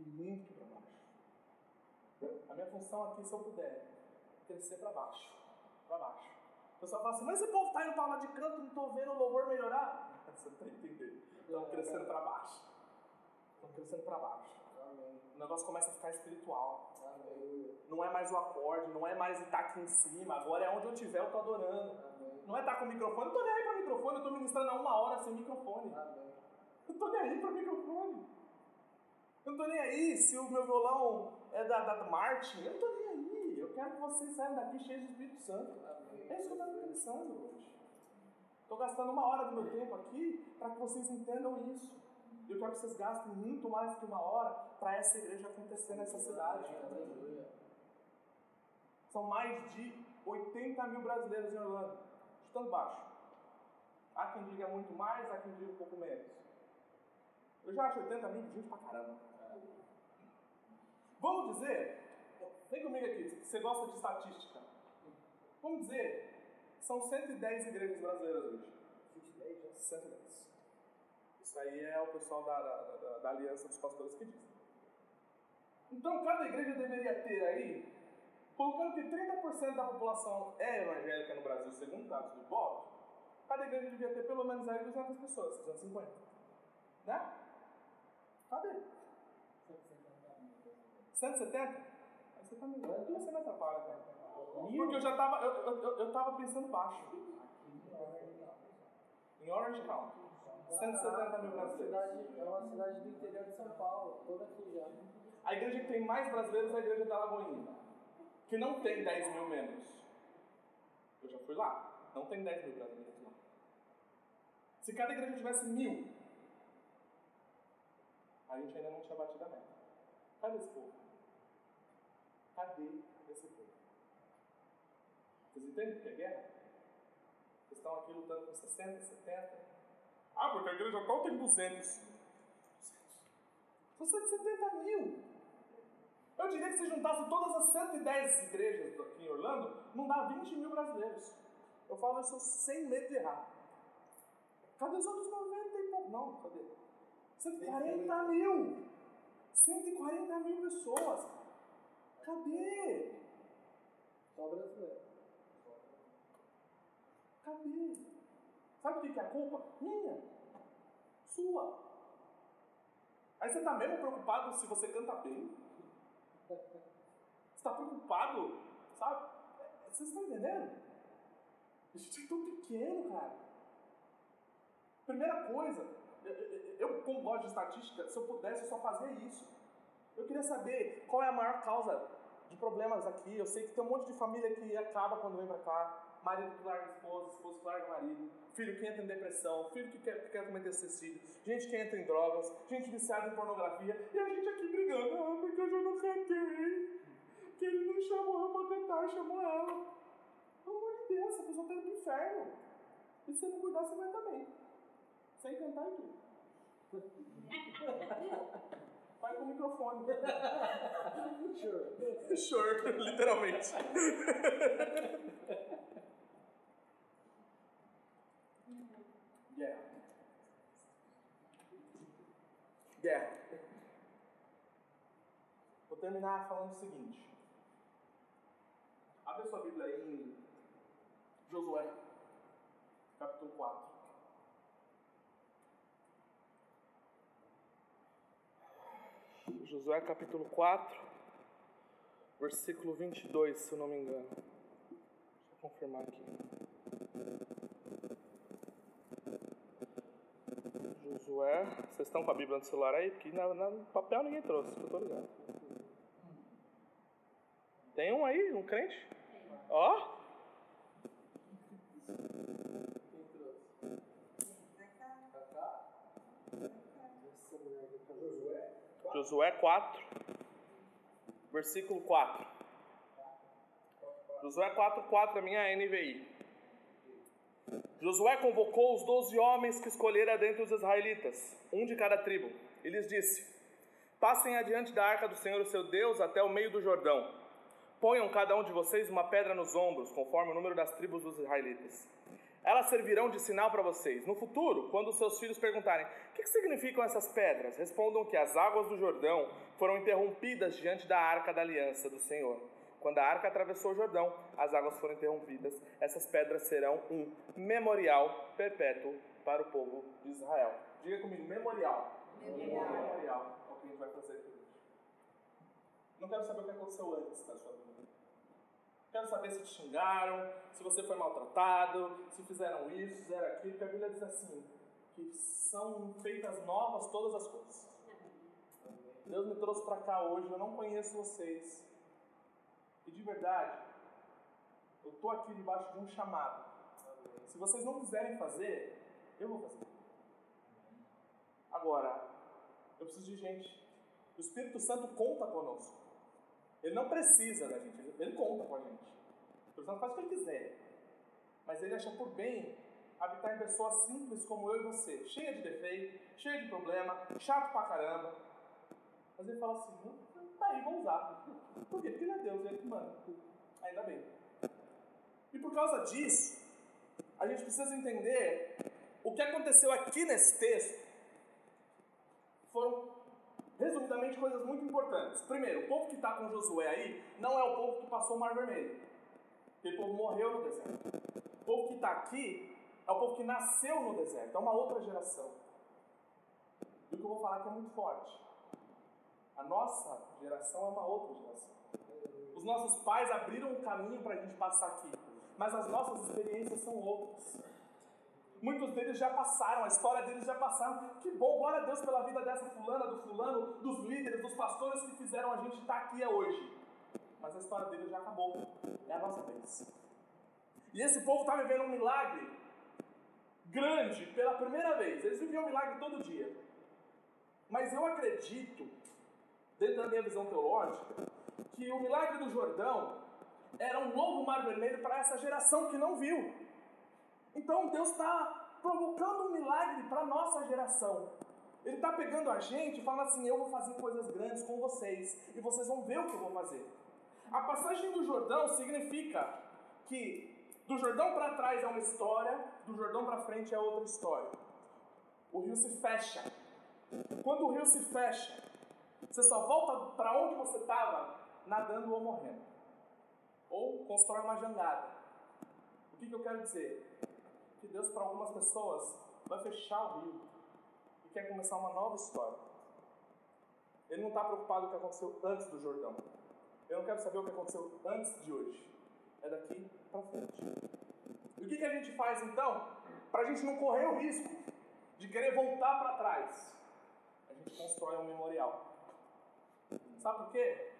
e muito para baixo. A minha função aqui, se eu puder, é crescer para baixo. Para baixo. O pessoal fala assim, mas esse povo está indo para aula de canto, não estou vendo o louvor melhorar. Você não está entendendo. Estão crescendo para baixo. Estão crescendo para baixo. O negócio começa a ficar espiritual. Não é mais o acorde, não é mais estar aqui em cima. Agora é onde eu estiver, eu estou adorando. Não é estar com o microfone, eu não estou nem aí para microfone, eu estou ministrando há uma hora sem microfone. Eu não estou nem aí para microfone. Eu não estou nem aí se o meu violão é da, da Martin. Eu não estou nem aí. Eu quero que vocês saiam daqui cheios do Espírito Santo. É isso que eu estou pensando hoje. Estou gastando uma hora do meu tempo aqui para que vocês entendam isso. Eu quero que vocês gastem muito mais que uma hora para essa igreja acontecer nessa cidade. São mais de 80 mil brasileiros em Orlando, chutando baixo. Há quem diga muito mais, há quem diga um pouco menos. Eu já acho 80 mil gente pra caramba. Vamos dizer, vem comigo aqui, você gosta de estatística. Vamos dizer, são 110 igrejas brasileiras hoje. 110. Isso aí é o pessoal da, da, da, da Aliança dos Pastores que diz. Então, cada igreja deveria ter aí, colocando que 30% da população é evangélica no Brasil, segundo dados do Ibope, cada igreja devia ter pelo menos aí 200 pessoas, 250. Né? Cadê? 170? Aí você tá me Aí você me atrapalha, cara. Porque eu já tava, eu, eu, eu, tava pensando baixo. Em Orange County. 170 mil É brasileiros. É uma cidade do interior de São Paulo, toda aqui já. A igreja que tem mais brasileiros é a igreja da Lagoinha, que não tem 10 mil membros. Eu já fui lá, não tem 10 mil brasileiros lá. Se cada igreja tivesse mil, a gente ainda não tinha batido a meta. Cadê esse povo? Cadê? Vocês entendem o que é guerra? Vocês estão aqui lutando com 60, 70. Ah, porque a igreja tal tem 200. São 170 mil. Eu diria que se juntasse todas as 110 igrejas aqui em Orlando, não dá 20 mil brasileiros. Eu falo isso sem medo de errar. Cadê os outros 90 e pouco? Não, cadê? 140 mil! 140 mil pessoas! Cadê? Só brasileiro. Cadê? Sabe o que é a culpa? Minha. Sua. Aí você está mesmo preocupado se você canta bem? Você está preocupado, sabe? Vocês estão entendendo? A gente é tão pequeno, cara. Primeira coisa, eu, como gosto de estatística, se eu pudesse eu só fazia isso. Eu queria saber qual é a maior causa de problemas aqui. Eu sei que tem um monte de família que acaba quando vem pra cá. Marido que larga esposa, esposa que larga marido, filho que entra em depressão, filho que quer, que quer cometer suicídio, gente que entra em drogas, gente viciada em pornografia, e a gente aqui brigando, ah, porque eu já não cantei, que ele não chamou ela pra cantar, chamou ela. Pelo amor de Deus, essa pessoa tá indo pro inferno. E se você não cuidar, você vai também. Sem cantar e tudo. Vai com o microfone. Sure. Sure, literalmente. Guerra. Guerra. Vou terminar falando o seguinte. Abre sua Bíblia aí em Josué, capítulo 4. Josué capítulo 4, versículo 22, se eu não me engano. Deixa eu confirmar aqui. Josué, vocês estão com a Bíblia no celular aí? Porque na, na- no papel ninguém trouxe, eu tô ligado. Tem um aí, um crente? Ó, Josué. Josué 4, versículo 4. Josué 4, 4, a minha NVI. Josué convocou os doze homens que escolhera dentre os israelitas, um de cada tribo, e lhes disse: Passem adiante da arca do Senhor, seu Deus, até o meio do Jordão. Ponham cada um de vocês uma pedra nos ombros, conforme o número das tribos dos israelitas. Elas servirão de sinal para vocês. No futuro, quando seus filhos perguntarem: O que significam essas pedras? Respondam que as águas do Jordão foram interrompidas diante da arca da aliança do Senhor. Quando a arca atravessou o Jordão, as águas foram interrompidas. Essas pedras serão um memorial perpétuo para o povo de Israel. Diga comigo: memorial. Memorial. Memorial. É o que a gente vai fazer aqui. Não quero saber o que aconteceu antes da sua vida. Quero saber se te xingaram, se você foi maltratado, se fizeram isso, fizeram aquilo, porque a Bíblia diz assim, que são feitas novas todas as coisas. Deus me trouxe para cá hoje, eu não conheço vocês. E de verdade, eu estou aqui debaixo de um chamado. Se vocês não quiserem fazer, eu vou fazer. Agora, eu preciso de gente. O Espírito Santo conta conosco. Ele não precisa da gente, ele- conta com a gente. O Espírito Santo faz o que ele quiser. Mas ele acha por bem habitar em pessoas simples como eu e você, cheia de defeito, cheia de problema, chato pra caramba. Mas ele fala assim, "Hum, tá aí, vou usar. Por quê? Porque ele é Deus, ele que manda. Ainda bem. E por causa disso, a gente precisa entender o que aconteceu aqui nesse texto foram, resumidamente, coisas muito importantes. Primeiro, o povo que está com Josué aí não é o povo que passou o Mar Vermelho. Aquele povo morreu no deserto. O povo que está aqui é o povo que nasceu no deserto, é uma outra geração. E o que eu vou falar aqui é muito forte. A nossa geração é uma outra geração. Os nossos pais abriram um caminho para a gente passar aqui, mas as nossas experiências são outras. Muitos deles já passaram, a história deles já passaram. Que bom, glória a Deus pela vida dessa fulana, do fulano, dos líderes, dos pastores que fizeram a gente estar aqui hoje. Mas a história deles já acabou. É a nossa vez. E esse povo está vivendo um milagre grande pela primeira vez. Eles viviam um milagre todo dia. Mas eu acredito, dentro da minha visão teológica, que o milagre do Jordão era um novo mar vermelho para essa geração que não viu. Então Deus está provocando um milagre para a nossa geração. Ele está pegando a gente e falando assim: Eu vou fazer coisas grandes com vocês e vocês vão ver o que eu vou fazer. A passagem do Jordão significa que do Jordão para trás é uma história, do Jordão para frente é outra história. O rio se fecha. Quando o rio se fecha, você só volta para onde você estava nadando ou morrendo. Ou constrói uma jangada. O que, que eu quero dizer? Que Deus, para algumas pessoas, vai fechar o rio e quer começar uma nova história. Ele não está preocupado com o que aconteceu antes do Jordão. Eu não quero saber o que aconteceu antes de hoje. É daqui para frente. E o que, que a gente faz então? Para a gente não correr o risco de querer voltar para trás, a gente constrói um memorial. Sabe por quê?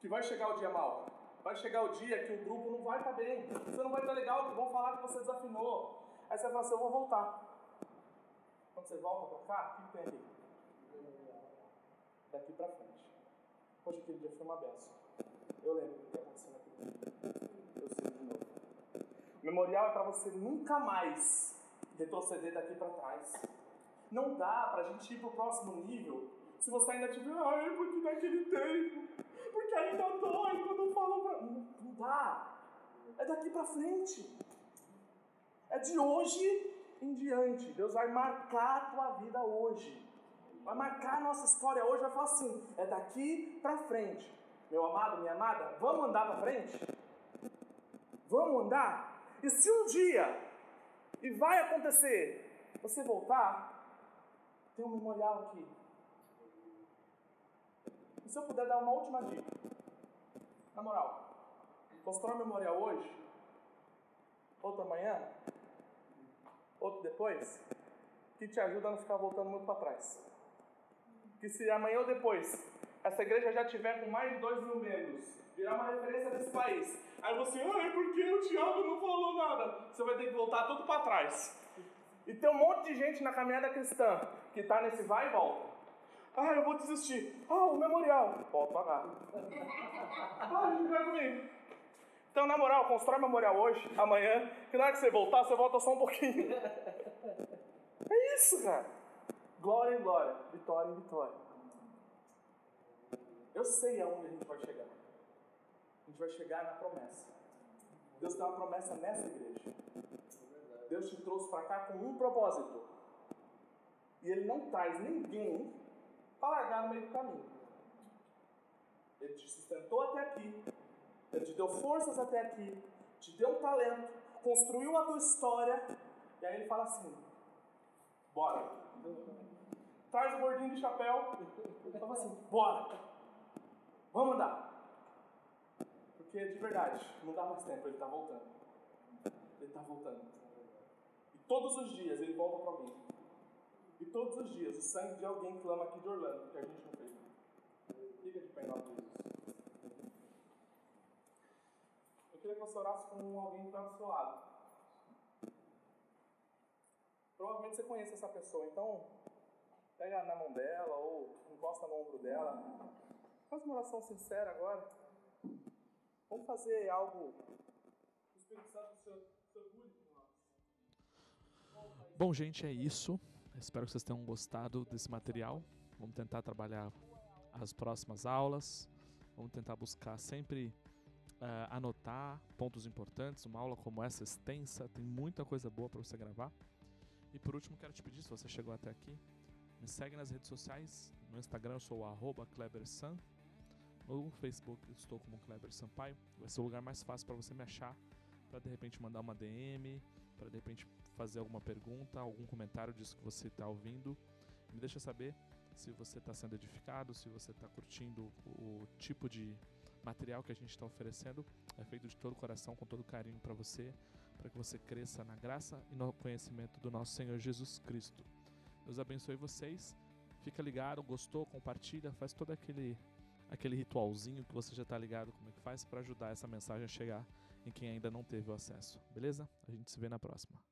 Que vai chegar o dia mal. Vai chegar o dia que o grupo não vai estar bem. Você não vai estar legal, que vão falar que você desafinou. Aí você vai falar assim, eu vou voltar. Quando você volta para cá, o que tem aqui? Daqui para frente. Hoje aquele dia foi uma benção. Eu lembro do que aconteceu naquele dia. Eu sei de novo. Memorial é para você nunca mais retroceder daqui para trás. Não dá para a gente ir para o próximo nível se você ainda tiver, ai, porque naquele tempo, porque ainda dói quando falam pra. Não, não dá. É daqui para frente. É de hoje em diante. Deus vai marcar a tua vida hoje. Vai marcar a nossa história hoje. Vai falar assim: é daqui para frente. Meu amado, minha amada, vamos andar para frente? Vamos andar? E se um dia, e vai acontecer, você voltar, tem um memorial aqui. Se eu puder dar uma última dica, na moral, constrói um memorial hoje, outro amanhã, outro depois, que te ajuda a não ficar voltando muito para trás. Que se amanhã ou depois essa igreja já tiver com mais de 2 mil membros, virar uma referência desse país, aí você, ai, por que o Tiago não falou nada? Você vai ter que voltar tudo para trás. E tem um monte de gente na caminhada cristã que está nesse vai e volta. Ah, eu vou desistir. Ah, o memorial. Volta pra cá. Ah, não vai comigo. Então, na moral, constrói memorial hoje, amanhã, que na hora que você voltar, você volta só um pouquinho. É isso, cara. Glória em glória, vitória em vitória. Eu sei aonde a gente vai chegar. A gente vai chegar na promessa. Deus tem uma promessa nessa igreja. Deus te trouxe para cá com um propósito. E Ele não traz ninguém para largar no meio do caminho. Ele te sustentou até aqui. Ele te deu forças até aqui. Te deu um talento. Construiu a tua história. E aí ele fala assim: bora. Traz o gordinho de chapéu. Ele fala assim: bora. Vamos andar. Porque de verdade, não dá mais tempo, ele está voltando. Ele está voltando. E todos os dias ele volta para alguém. E todos os dias o sangue de alguém clama aqui de Orlando, que a gente não fez. Fica de pé em nome de Jesus. Eu queria que você orasse com alguém que está do seu lado. Provavelmente você conhece essa pessoa, então pega na mão dela ou encosta no ombro dela. Faz uma oração sincera agora. Vamos fazer algo o Espírito Santo se, orgulhe nós. Bom, gente, é isso. Espero que vocês tenham gostado desse material. Vamos tentar trabalhar as próximas aulas. Vamos tentar buscar sempre uh, anotar pontos importantes. Uma aula como essa extensa tem muita coisa boa para você gravar. E por último, quero te pedir, se você chegou até aqui, me segue nas redes sociais. No Instagram eu sou o KleberSan. No Facebook eu estou como Kleber Sampaio. Vai ser o lugar mais fácil para você me achar, para de repente mandar uma DM, para de repente fazer alguma pergunta, algum comentário disso que você está ouvindo. Me deixa saber se você está sendo edificado, se você está curtindo o tipo de material que a gente está oferecendo. É feito de todo o coração, com todo carinho para você, para que você cresça na graça e no conhecimento do nosso Senhor Jesus Cristo. Deus abençoe vocês. Fica ligado, gostou, compartilha, faz todo aquele aquele ritualzinho que você já está ligado como é que faz para ajudar essa mensagem a chegar em quem ainda não teve o acesso. Beleza? A gente se vê na próxima.